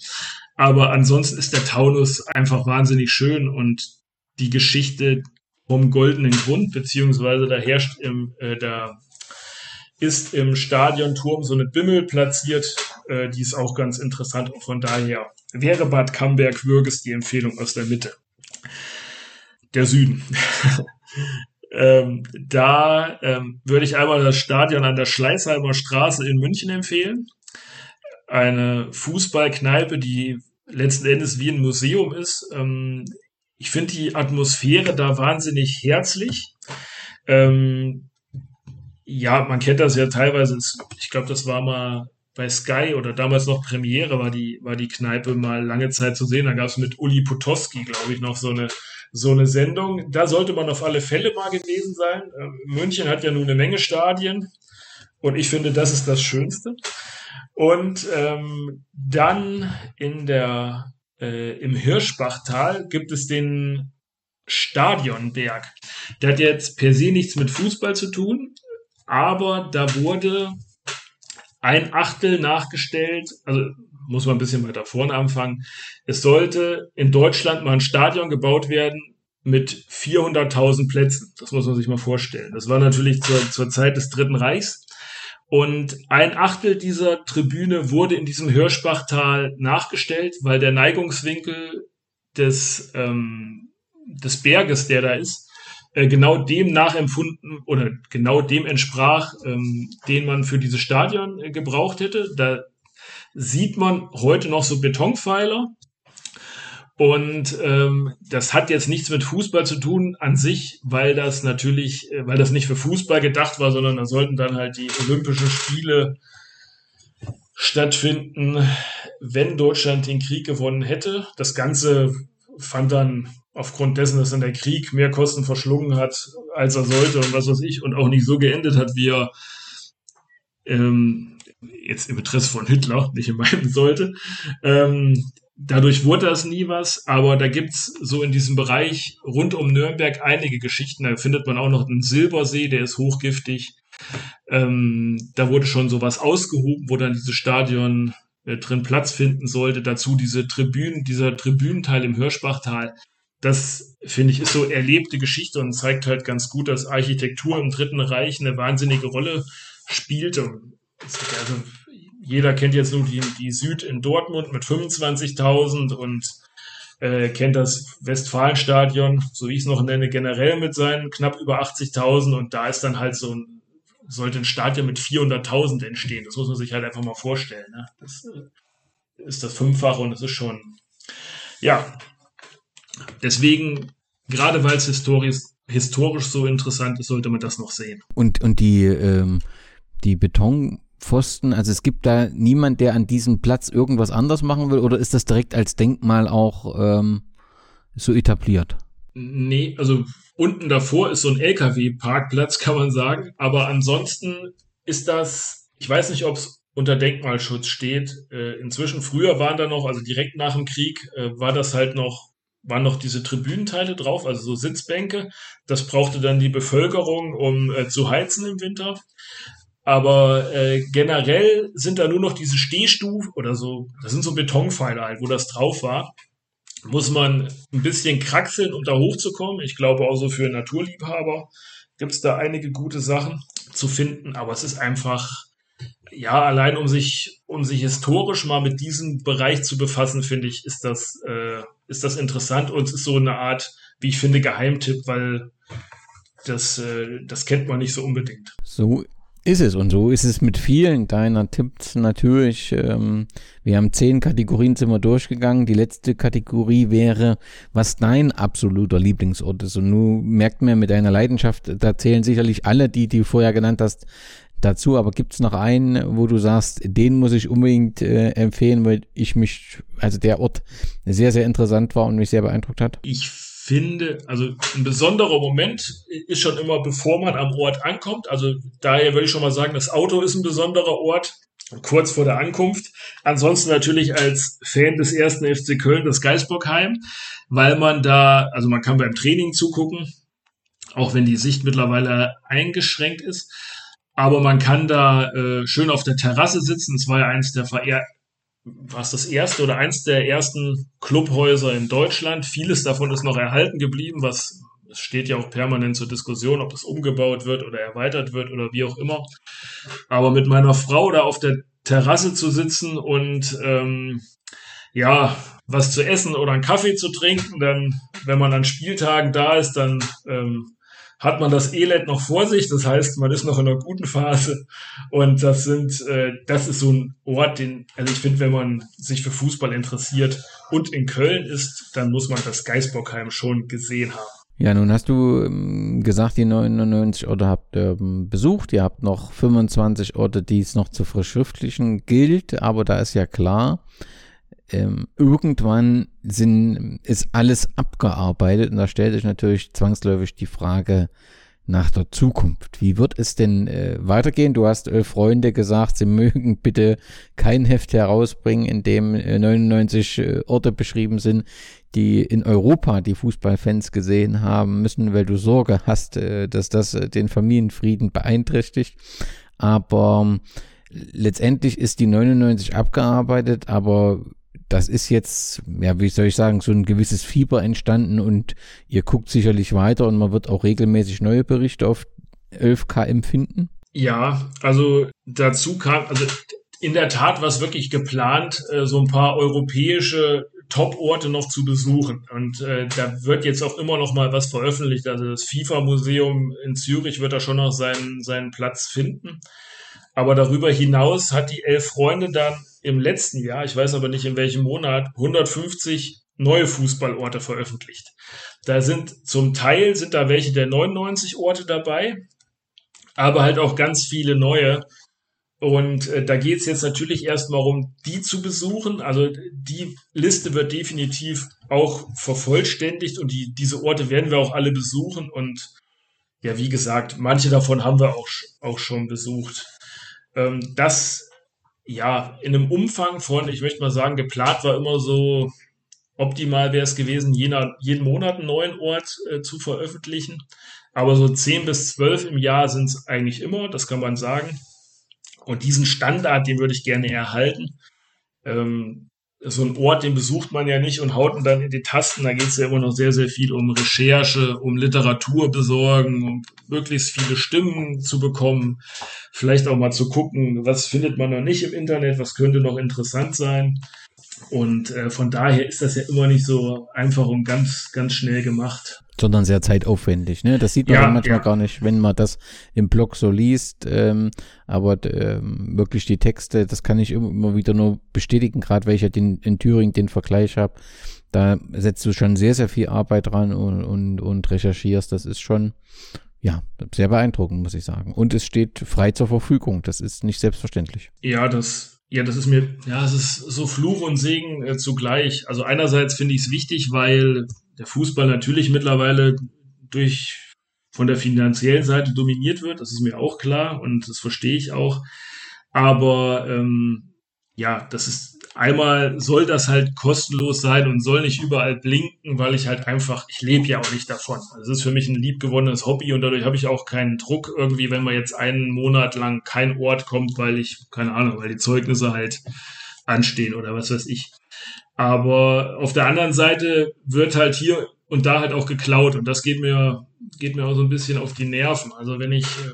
Aber ansonsten ist der Taunus einfach wahnsinnig schön und die Geschichte vom goldenen Grund, beziehungsweise da herrscht im, äh, da ist im Stadionturm so eine Bimmel platziert, äh, die ist auch ganz interessant. Und von daher wäre Bad Camberg-Würges die Empfehlung aus der Mitte. Der Süden. ähm, da ähm, würde ich einmal das Stadion an der Schleißheimer Straße in München empfehlen. Eine Fußballkneipe, die letzten Endes wie ein Museum ist. Ähm, ich finde die Atmosphäre da wahnsinnig herzlich. Ähm, ja, man kennt das ja teilweise. Ich glaube, das war mal bei Sky oder damals noch Premiere war die, war die Kneipe mal lange Zeit zu sehen. Da gab es mit Uli Potowski, glaube ich, noch so eine, so eine Sendung. Da sollte man auf alle Fälle mal gewesen sein. Ähm, München hat ja nun eine Menge Stadien und ich finde, das ist das Schönste. Und ähm, dann in der, äh, im Hirschbachtal gibt es den Stadionberg. Der hat jetzt per se nichts mit Fußball zu tun, aber da wurde ein Achtel nachgestellt, also muss man ein bisschen weiter vorne anfangen. Es sollte in Deutschland mal ein Stadion gebaut werden mit 400.000 Plätzen. Das muss man sich mal vorstellen. Das war natürlich zur, zur Zeit des Dritten Reichs. Und ein Achtel dieser Tribüne wurde in diesem Hirschbachtal nachgestellt, weil der Neigungswinkel des, ähm, des Berges, der da ist, äh, genau dem nachempfunden oder genau dem entsprach, ähm, den man für dieses Stadion äh, gebraucht hätte. Da sieht man heute noch so Betonpfeiler. Und ähm, das hat jetzt nichts mit Fußball zu tun an sich, weil das natürlich, äh, weil das nicht für Fußball gedacht war, sondern da sollten dann halt die Olympischen Spiele stattfinden, wenn Deutschland den Krieg gewonnen hätte. Das Ganze fand dann aufgrund dessen, dass dann der Krieg mehr Kosten verschlungen hat, als er sollte und was weiß ich, und auch nicht so geendet hat, wie er ähm, jetzt im Interesse von Hitler nicht meinen sollte. Ähm, dadurch wurde das nie was, aber da gibt's so in diesem Bereich rund um Nürnberg einige Geschichten. Da findet man auch noch einen Silbersee, der ist hochgiftig. Ähm, da wurde schon sowas ausgehoben, wo dann dieses Stadion äh, drin Platz finden sollte. Dazu diese Tribünen, dieser Tribünenteil im Hirschbachtal das finde ich ist so erlebte Geschichte und zeigt halt ganz gut, dass Architektur im Dritten Reich eine wahnsinnige Rolle spielte. Also jeder kennt jetzt nur die, die Süd in Dortmund mit 25.000 und äh, kennt das Westfalenstadion, so wie ich es noch nenne, generell mit seinen knapp über 80.000 und da ist dann halt so ein, sollte ein Stadion mit 400.000 entstehen. Das muss man sich halt einfach mal vorstellen. Ne? Das äh, ist das Fünffache und das ist schon, ja, Deswegen, gerade weil es historisch, historisch so interessant ist, sollte man das noch sehen. Und, und die, ähm, die Betonpfosten, also es gibt da niemand, der an diesem Platz irgendwas anders machen will, oder ist das direkt als Denkmal auch ähm, so etabliert? Nee, also unten davor ist so ein LKW-Parkplatz, kann man sagen. Aber ansonsten ist das, ich weiß nicht, ob es unter Denkmalschutz steht. Äh, inzwischen, früher waren da noch, also direkt nach dem Krieg, äh, war das halt noch waren noch diese Tribünenteile drauf, also so Sitzbänke. Das brauchte dann die Bevölkerung, um äh, zu heizen im Winter. Aber äh, generell sind da nur noch diese Stehstufen oder so, das sind so Betonpfeiler halt, wo das drauf war. muss man ein bisschen kraxeln, um da hochzukommen. Ich glaube auch so für Naturliebhaber gibt es da einige gute Sachen zu finden, aber es ist einfach, ja, allein um sich, um sich historisch mal mit diesem Bereich zu befassen, finde ich, ist das, äh, ist das interessant und es ist so eine Art, wie ich finde, Geheimtipp, weil das, äh, das kennt man nicht so unbedingt. So ist es und so ist es mit vielen deiner Tipps natürlich. Ähm, wir haben zehn Kategorien sind wir durchgegangen. Die letzte Kategorie wäre, was dein absoluter Lieblingsort ist. Und nun merkt man mit deiner Leidenschaft, da zählen sicherlich alle, die die du vorher genannt hast, dazu. Aber gibt es noch einen, wo du sagst, den muss ich unbedingt äh, empfehlen, weil ich mich, also der Ort sehr, sehr interessant war und mich sehr beeindruckt hat? Ich finde, also ein besonderer Moment ist schon immer, bevor man am Ort ankommt. Also daher würde ich schon mal sagen, das Auto ist ein besonderer Ort, kurz vor der Ankunft. Ansonsten natürlich als Fan des ersten FC Köln das Geisbockheim, weil man da, also man kann beim Training zugucken, auch wenn die Sicht mittlerweile eingeschränkt ist. Aber man kann da äh, schön auf der Terrasse sitzen. Es war ja eines der verehr war es das erste oder eins der ersten Clubhäuser in Deutschland. Vieles davon ist noch erhalten geblieben, was es steht ja auch permanent zur Diskussion, ob es umgebaut wird oder erweitert wird oder wie auch immer. Aber mit meiner Frau da auf der Terrasse zu sitzen und ähm, ja, was zu essen oder einen Kaffee zu trinken, dann, wenn man an Spieltagen da ist, dann ähm, hat man das Elend noch vor sich. Das heißt, man ist noch in einer guten Phase. Und das sind, äh, das ist so ein Ort, den, also ich finde, wenn man sich für Fußball interessiert und in Köln ist, dann muss man das Geisbockheim schon gesehen haben. Ja, nun hast du ähm, gesagt, die 99 Orte habt ihr ähm, besucht. Ihr habt noch 25 Orte, die es noch zu verschriftlichen gilt. Aber da ist ja klar, ähm, irgendwann sind, ist alles abgearbeitet und da stellt sich natürlich zwangsläufig die Frage nach der Zukunft. Wie wird es denn äh, weitergehen? Du hast elf Freunde gesagt, sie mögen bitte kein Heft herausbringen, in dem äh, 99 äh, Orte beschrieben sind, die in Europa die Fußballfans gesehen haben müssen, weil du Sorge hast, äh, dass das äh, den Familienfrieden beeinträchtigt. Aber letztendlich ist die 99 abgearbeitet, aber das ist jetzt, ja, wie soll ich sagen, so ein gewisses Fieber entstanden und ihr guckt sicherlich weiter und man wird auch regelmäßig neue Berichte auf 11K empfinden? Ja, also dazu kam, also in der Tat war es wirklich geplant, äh, so ein paar europäische Top-Orte noch zu besuchen. Und äh, da wird jetzt auch immer noch mal was veröffentlicht. Also das FIFA-Museum in Zürich wird da schon noch seinen, seinen Platz finden. Aber darüber hinaus hat die Elf Freunde dann im letzten Jahr, ich weiß aber nicht in welchem Monat, 150 neue Fußballorte veröffentlicht. Da sind zum Teil sind da welche der 99 Orte dabei, aber halt auch ganz viele neue. Und äh, da geht es jetzt natürlich erstmal um, die zu besuchen. Also die Liste wird definitiv auch vervollständigt und die, diese Orte werden wir auch alle besuchen. Und ja, wie gesagt, manche davon haben wir auch, auch schon besucht ähm, das ja in einem Umfang von, ich möchte mal sagen, geplant war immer so optimal wäre es gewesen, jener, jeden Monat einen neuen Ort äh, zu veröffentlichen. Aber so 10 bis 12 im Jahr sind es eigentlich immer, das kann man sagen. Und diesen Standard, den würde ich gerne erhalten. Ähm, so ein Ort, den besucht man ja nicht und haut ihn dann in die Tasten. Da geht es ja immer noch sehr, sehr viel um Recherche, um Literatur besorgen, um möglichst viele Stimmen zu bekommen. Vielleicht auch mal zu gucken, was findet man noch nicht im Internet, was könnte noch interessant sein. Und äh, von daher ist das ja immer nicht so einfach und ganz, ganz schnell gemacht. Sondern sehr zeitaufwendig, ne? Das sieht man ja, manchmal ja. gar nicht, wenn man das im Blog so liest. Ähm, aber ähm, wirklich die Texte, das kann ich immer wieder nur bestätigen, gerade weil ich ja den, in Thüringen den Vergleich habe. Da setzt du schon sehr, sehr viel Arbeit dran und, und, und recherchierst. Das ist schon, ja, sehr beeindruckend, muss ich sagen. Und es steht frei zur Verfügung. Das ist nicht selbstverständlich. Ja, das ja, das ist mir, ja, es ist so Fluch und Segen äh, zugleich. Also einerseits finde ich es wichtig, weil der Fußball natürlich mittlerweile durch von der finanziellen Seite dominiert wird. Das ist mir auch klar und das verstehe ich auch. Aber ähm, ja, das ist einmal soll das halt kostenlos sein und soll nicht überall blinken, weil ich halt einfach, ich lebe ja auch nicht davon. Also es ist für mich ein liebgewonnenes Hobby und dadurch habe ich auch keinen Druck irgendwie, wenn man jetzt einen Monat lang kein Ort kommt, weil ich, keine Ahnung, weil die Zeugnisse halt anstehen oder was weiß ich. Aber auf der anderen Seite wird halt hier und da halt auch geklaut und das geht mir, geht mir auch so ein bisschen auf die Nerven. Also wenn ich, äh,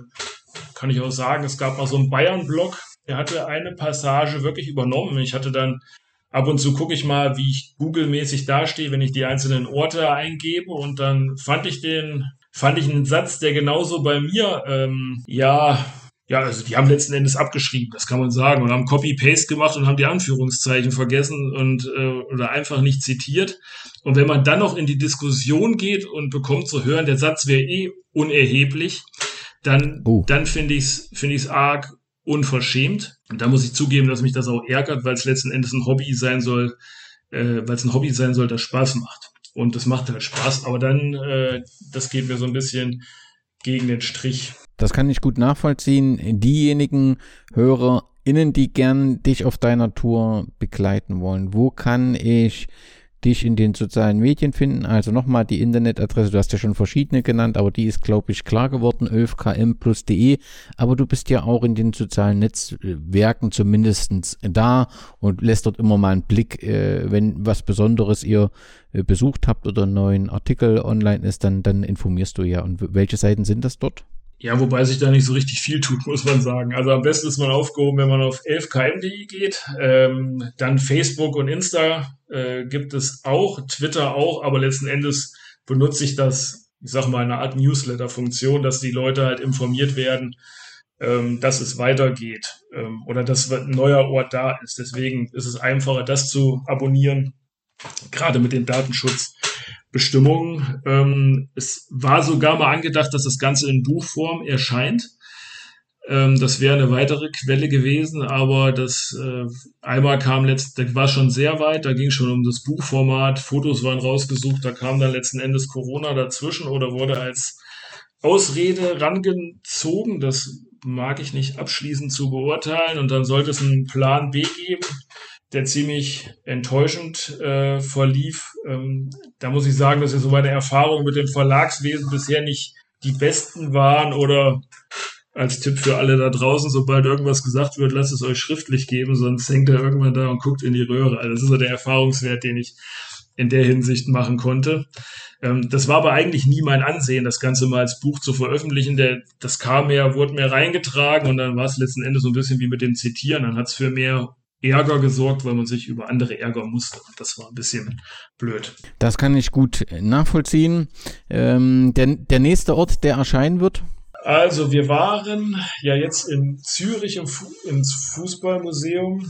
kann ich auch sagen, es gab mal so einen Bayern-Blog, der hatte eine Passage wirklich übernommen. Ich hatte dann ab und zu gucke ich mal, wie ich Google-mäßig dastehe, wenn ich die einzelnen Orte eingebe und dann fand ich den, fand ich einen Satz, der genauso bei mir, ähm, ja, ja, also die haben letzten Endes abgeschrieben, das kann man sagen, und haben Copy-Paste gemacht und haben die Anführungszeichen vergessen und äh, oder einfach nicht zitiert. Und wenn man dann noch in die Diskussion geht und bekommt zu hören, der Satz wäre eh unerheblich, dann, oh. dann finde ich es finde ich's arg unverschämt. Und da muss ich zugeben, dass mich das auch ärgert, weil es letzten Endes ein Hobby sein soll, äh, weil es ein Hobby sein soll, das Spaß macht. Und das macht halt Spaß, aber dann, äh, das geht mir so ein bisschen gegen den Strich. Das kann ich gut nachvollziehen. Diejenigen HörerInnen, die gern dich auf deiner Tour begleiten wollen, wo kann ich dich in den sozialen Medien finden. Also nochmal die Internetadresse, du hast ja schon verschiedene genannt, aber die ist, glaube ich, klar geworden, 11km Aber du bist ja auch in den sozialen Netzwerken zumindest da und lässt dort immer mal einen Blick, äh, wenn was Besonderes ihr äh, besucht habt oder einen neuen Artikel online ist, dann, dann informierst du ja. Und welche Seiten sind das dort? Ja, wobei sich da nicht so richtig viel tut, muss man sagen. Also am besten ist man aufgehoben, wenn man auf 11km.de geht. Ähm, dann Facebook und Insta äh, gibt es auch, Twitter auch, aber letzten Endes benutze ich das, ich sag mal, eine Art Newsletter-Funktion, dass die Leute halt informiert werden, ähm, dass es weitergeht ähm, oder dass ein neuer Ort da ist. Deswegen ist es einfacher, das zu abonnieren, gerade mit dem Datenschutz. Bestimmungen. Ähm, es war sogar mal angedacht, dass das Ganze in Buchform erscheint. Ähm, das wäre eine weitere Quelle gewesen, aber das äh, einmal kam letzt, da war schon sehr weit, da ging schon um das Buchformat, Fotos waren rausgesucht, da kam dann letzten Endes Corona dazwischen oder wurde als Ausrede rangezogen. Das mag ich nicht abschließend zu beurteilen. Und dann sollte es einen Plan B geben der ziemlich enttäuschend äh, verlief. Ähm, da muss ich sagen, dass ja so meine Erfahrungen mit dem Verlagswesen bisher nicht die besten waren oder als Tipp für alle da draußen, sobald irgendwas gesagt wird, lasst es euch schriftlich geben, sonst hängt er irgendwann da und guckt in die Röhre. Also das ist so der Erfahrungswert, den ich in der Hinsicht machen konnte. Ähm, das war aber eigentlich nie mein Ansehen, das Ganze mal als Buch zu veröffentlichen. Der, das kam mehr, wurde mehr reingetragen und dann war es letzten Endes so ein bisschen wie mit dem Zitieren. Dann hat es für mehr Ärger gesorgt, weil man sich über andere ärgern musste. Das war ein bisschen blöd. Das kann ich gut nachvollziehen. Ähm, der, der nächste Ort, der erscheinen wird? Also wir waren ja jetzt in Zürich im Fu ins Fußballmuseum.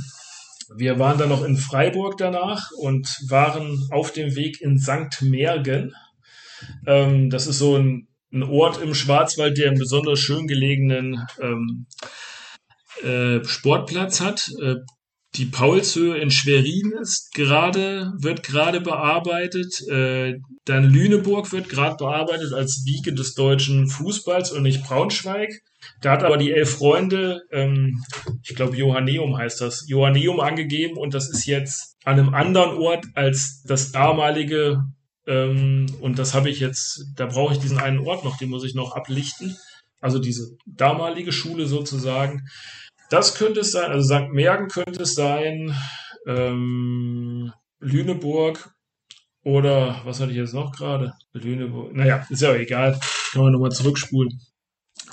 Wir waren dann noch in Freiburg danach und waren auf dem Weg in St. Mergen. Ähm, das ist so ein, ein, Ort im Schwarzwald, der einen besonders schön gelegenen ähm, äh, Sportplatz hat. Die Paulshöhe in Schwerin ist gerade, wird gerade bearbeitet. Äh, dann Lüneburg wird gerade bearbeitet als Wiege des deutschen Fußballs und nicht Braunschweig. Da hat aber die Elf Freunde, ähm, ich glaube Johanneum heißt das, Johanneum angegeben und das ist jetzt an einem anderen Ort als das damalige. Ähm, und das habe ich jetzt, da brauche ich diesen einen Ort noch, den muss ich noch ablichten. Also diese damalige Schule sozusagen. Das könnte es sein, also St. Mergen könnte es sein, ähm, Lüneburg oder was hatte ich jetzt noch gerade? Lüneburg. Naja, ist ja egal. Kann man nochmal zurückspulen.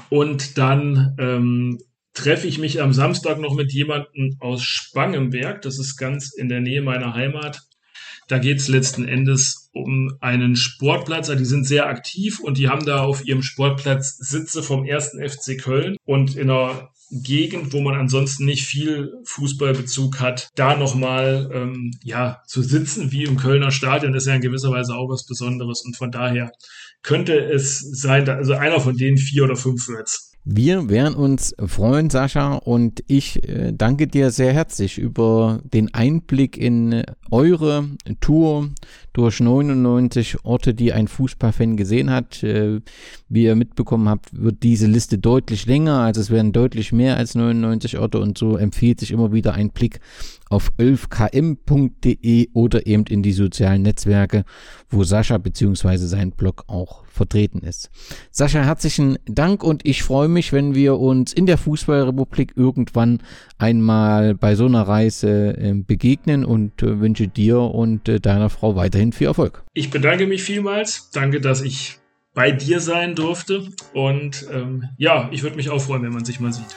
Und dann ähm, treffe ich mich am Samstag noch mit jemandem aus Spangenberg. Das ist ganz in der Nähe meiner Heimat. Da geht es letzten Endes um einen Sportplatz. Also die sind sehr aktiv und die haben da auf ihrem Sportplatz Sitze vom ersten FC Köln. Und in einer Gegend, wo man ansonsten nicht viel Fußballbezug hat, da nochmal ähm, ja, zu sitzen wie im Kölner Stadion ist ja in gewisser Weise auch was Besonderes. Und von daher könnte es sein, also einer von den vier oder fünf wird's. Wir werden uns freuen, Sascha, und ich äh, danke dir sehr herzlich über den Einblick in eure Tour durch 99 Orte, die ein Fußballfan gesehen hat. Äh, wie ihr mitbekommen habt, wird diese Liste deutlich länger, also es werden deutlich mehr als 99 Orte und so empfiehlt sich immer wieder ein Blick auf 11km.de oder eben in die sozialen Netzwerke, wo Sascha bzw. sein Blog auch vertreten ist. Sascha, herzlichen Dank und ich freue mich, wenn wir uns in der Fußballrepublik irgendwann einmal bei so einer Reise äh, begegnen und äh, wünsche dir und äh, deiner Frau weiterhin viel Erfolg. Ich bedanke mich vielmals. Danke, dass ich bei dir sein durfte. Und ähm, ja, ich würde mich auch freuen, wenn man sich mal sieht.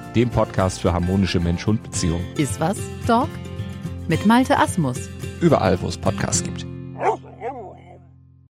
dem Podcast für harmonische Mensch-Hund-Beziehungen. Iswas Dog? Mit Malte Asmus. Überall, wo es Podcasts gibt.